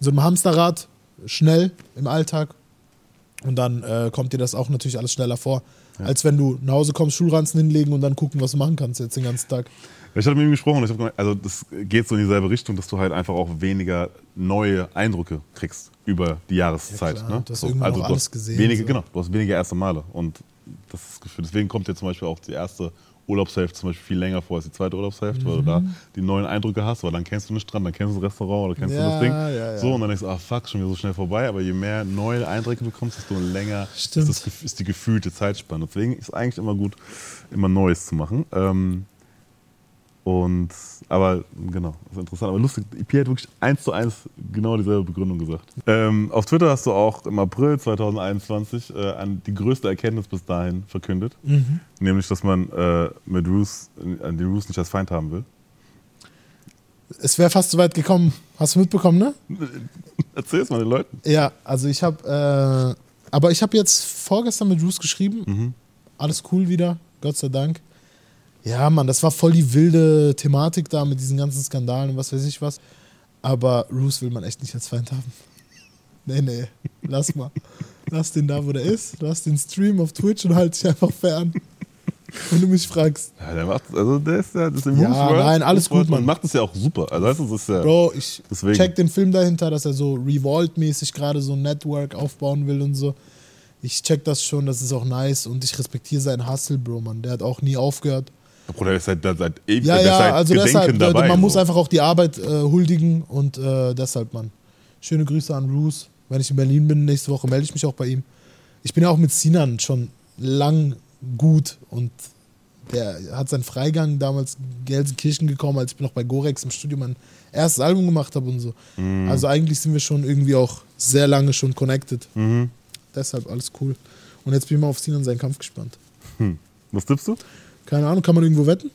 in so einem Hamsterrad schnell im Alltag und dann äh, kommt dir das auch natürlich alles schneller vor, als wenn du nach Hause kommst, Schulranzen hinlegen und dann gucken, was du machen kannst jetzt den ganzen Tag. Ich hatte mit ihm gesprochen und ich habe gemeint, also das geht so in dieselbe Richtung, dass du halt einfach auch weniger neue Eindrücke kriegst über die Jahreszeit. Ja, klar. ne? Du hast so, irgendwann also du alles gesehen, Wenige, so. Genau, du hast weniger erste Male und das Gefühl. Deswegen kommt dir zum Beispiel auch die erste Urlaubshälfte zum Beispiel viel länger vor als die zweite Urlaubshälfte, weil du da Mhm. die neuen Eindrücke hast, weil dann kennst du den Strand, dann kennst du das Restaurant oder kennst du Ja, das Ding. ja, ja. So und dann denkst du, ah fuck, schon wieder so schnell vorbei. Aber je mehr neue Eindrücke du bekommst, desto länger ist, das, ist die gefühlte Zeitspanne. Deswegen ist eigentlich immer gut, immer Neues zu machen. Ähm, und, aber genau, das ist interessant. Aber lustig, EP hat wirklich eins zu eins genau dieselbe Begründung gesagt. Ähm, auf Twitter hast du auch im April 2021 äh, an die größte Erkenntnis bis dahin verkündet. Mhm. Nämlich, dass man äh, mit Roos, äh, den Roos nicht als Feind haben will. Es wäre fast so weit gekommen. Hast du mitbekommen, ne? Erzähl es mal den Leuten. Ja, also ich habe, äh, aber ich habe jetzt vorgestern mit Bruce geschrieben. Mhm. Alles cool wieder, Gott sei Dank. Ja, Mann, das war voll die wilde Thematik da mit diesen ganzen Skandalen und was weiß ich was. Aber Roos will man echt nicht als Feind haben. Nee, nee, lass mal. Lass den da, wo der ist. Lass den Stream auf Twitch und halt dich einfach fern. Wenn du mich fragst. Ja, der macht, also der ist ja, das ist im Ja, World. nein, alles World gut, Mann. macht es ja auch super. Also, das ist ja. Bro, ich Deswegen. check den Film dahinter, dass er so Revolt-mäßig gerade so ein Network aufbauen will und so. Ich check das schon, das ist auch nice und ich respektiere seinen Hustle, Bro, Mann. Der hat auch nie aufgehört. Bruder, der ist seit, seit, ewig, Ja, ja, seit also Gedenken deshalb, dabei. man muss so. einfach auch die Arbeit äh, huldigen und äh, deshalb, Mann. Schöne Grüße an Roos. Wenn ich in Berlin bin, nächste Woche melde ich mich auch bei ihm. Ich bin ja auch mit Sinan schon lang gut und der hat seinen Freigang damals in Gelsenkirchen gekommen, als ich noch bei Gorex im Studio mein erstes Album gemacht habe und so. Mhm. Also eigentlich sind wir schon irgendwie auch sehr lange schon connected. Mhm. Deshalb alles cool. Und jetzt bin ich mal auf Sinan seinen Kampf gespannt. Hm. Was tippst du? Keine Ahnung, kann man irgendwo wetten?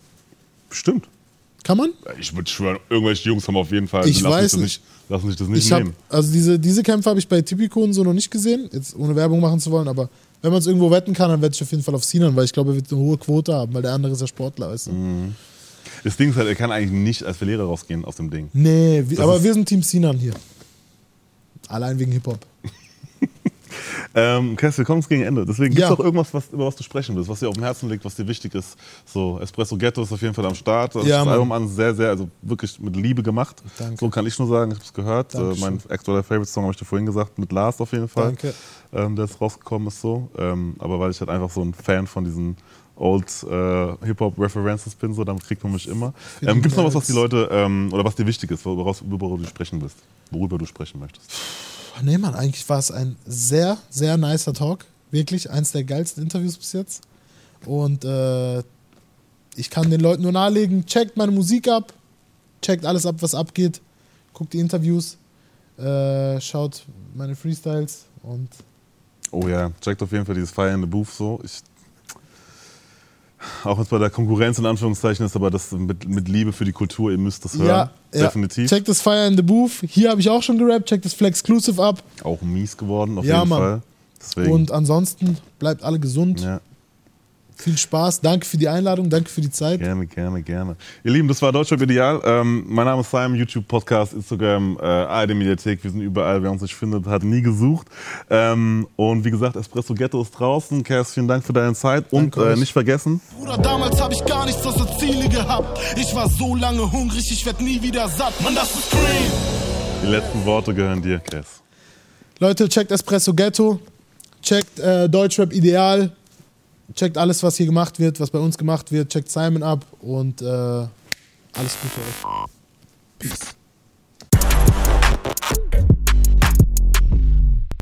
Bestimmt. Kann man? Ich würde schwören, irgendwelche Jungs haben auf jeden Fall. Ich lassen weiß sich nicht. Lassen sich das nicht Ich hab, nehmen. also diese, diese Kämpfe habe ich bei Tipico und so noch nicht gesehen, jetzt ohne Werbung machen zu wollen, aber wenn man es irgendwo wetten kann, dann wette ich auf jeden Fall auf Sinan, weil ich glaube, er wird eine hohe Quote haben, weil der andere ist ja Sportler, weißt du? Mhm. Das Ding ist halt, er kann eigentlich nicht als Verlierer rausgehen aus dem Ding. Nee, Das aber wir sind Team Sinan hier. Allein wegen Hip-Hop. Ähm, Kessel, kommst gegen Ende. Deswegen gibt es Ja. auch irgendwas, was, über was du sprechen willst, was dir auf dem Herzen liegt, was dir wichtig ist. So, Espresso Ghetto ist auf jeden Fall am Start. Das Ja, das. Album an sehr, sehr, also wirklich mit Liebe gemacht. Danke. So kann ich nur sagen, ich habe es gehört. Äh, Dankeschön. mein aktueller Favorite-Song habe ich dir vorhin gesagt, mit Lars auf jeden Fall. Danke. Ähm, der ist rausgekommen ist so. Ähm, aber weil ich halt einfach so ein Fan von diesen Old äh, Hip-Hop-References bin, so, damit kriegt man mich immer. Ähm, Gibt es noch was, was die Leute, ähm, oder was dir wichtig ist, woraus, worüber du sprechen willst? Worüber du sprechen möchtest? Nee, Mann, eigentlich war es ein sehr, sehr nicer Talk. Wirklich, eins der geilsten Interviews bis jetzt. Und äh, ich kann den Leuten nur nahelegen, checkt meine Musik ab, checkt alles ab, was abgeht, guckt die Interviews, äh, schaut meine Freestyles und Oh ja, checkt auf jeden Fall dieses Fire in the Booth so. Ich, auch wenn es bei der Konkurrenz in Anführungszeichen ist, aber das mit, mit Liebe für die Kultur, ihr müsst das hören. ja, ja, Definitiv. checkt das Fire in the Booth. Hier habe ich auch schon gerappt, checkt das Flex Exclusive ab. Auch mies geworden, auf Ja, jeden Mann. Fall. Deswegen. Und ansonsten bleibt alle gesund. ja. Viel Spaß. Danke für die Einladung. Danke für die Zeit. Gerne, gerne, gerne. Ihr Lieben, das war Deutschrap Ideal. Ähm, mein Name ist Simon, YouTube, Podcast, Instagram, äh, ARD Mediathek. Wir sind überall. Wer uns nicht findet, hat nie gesucht. Ähm, und wie gesagt, Espresso Ghetto ist draußen. Cass, vielen Dank für deine Zeit. Und äh, nicht vergessen, Bruder, damals hab ich gar nichts außer Ziele gehabt. Ich war so lange hungrig, ich werd nie wieder satt. Mann, das ist Cream. die letzten Worte gehören dir, Cass. Leute, checkt Espresso Ghetto. Checkt äh, Deutschrap Ideal. Checkt alles, was hier gemacht wird, was bei uns gemacht wird. Checkt Simon ab und äh, alles Gute euch. Peace.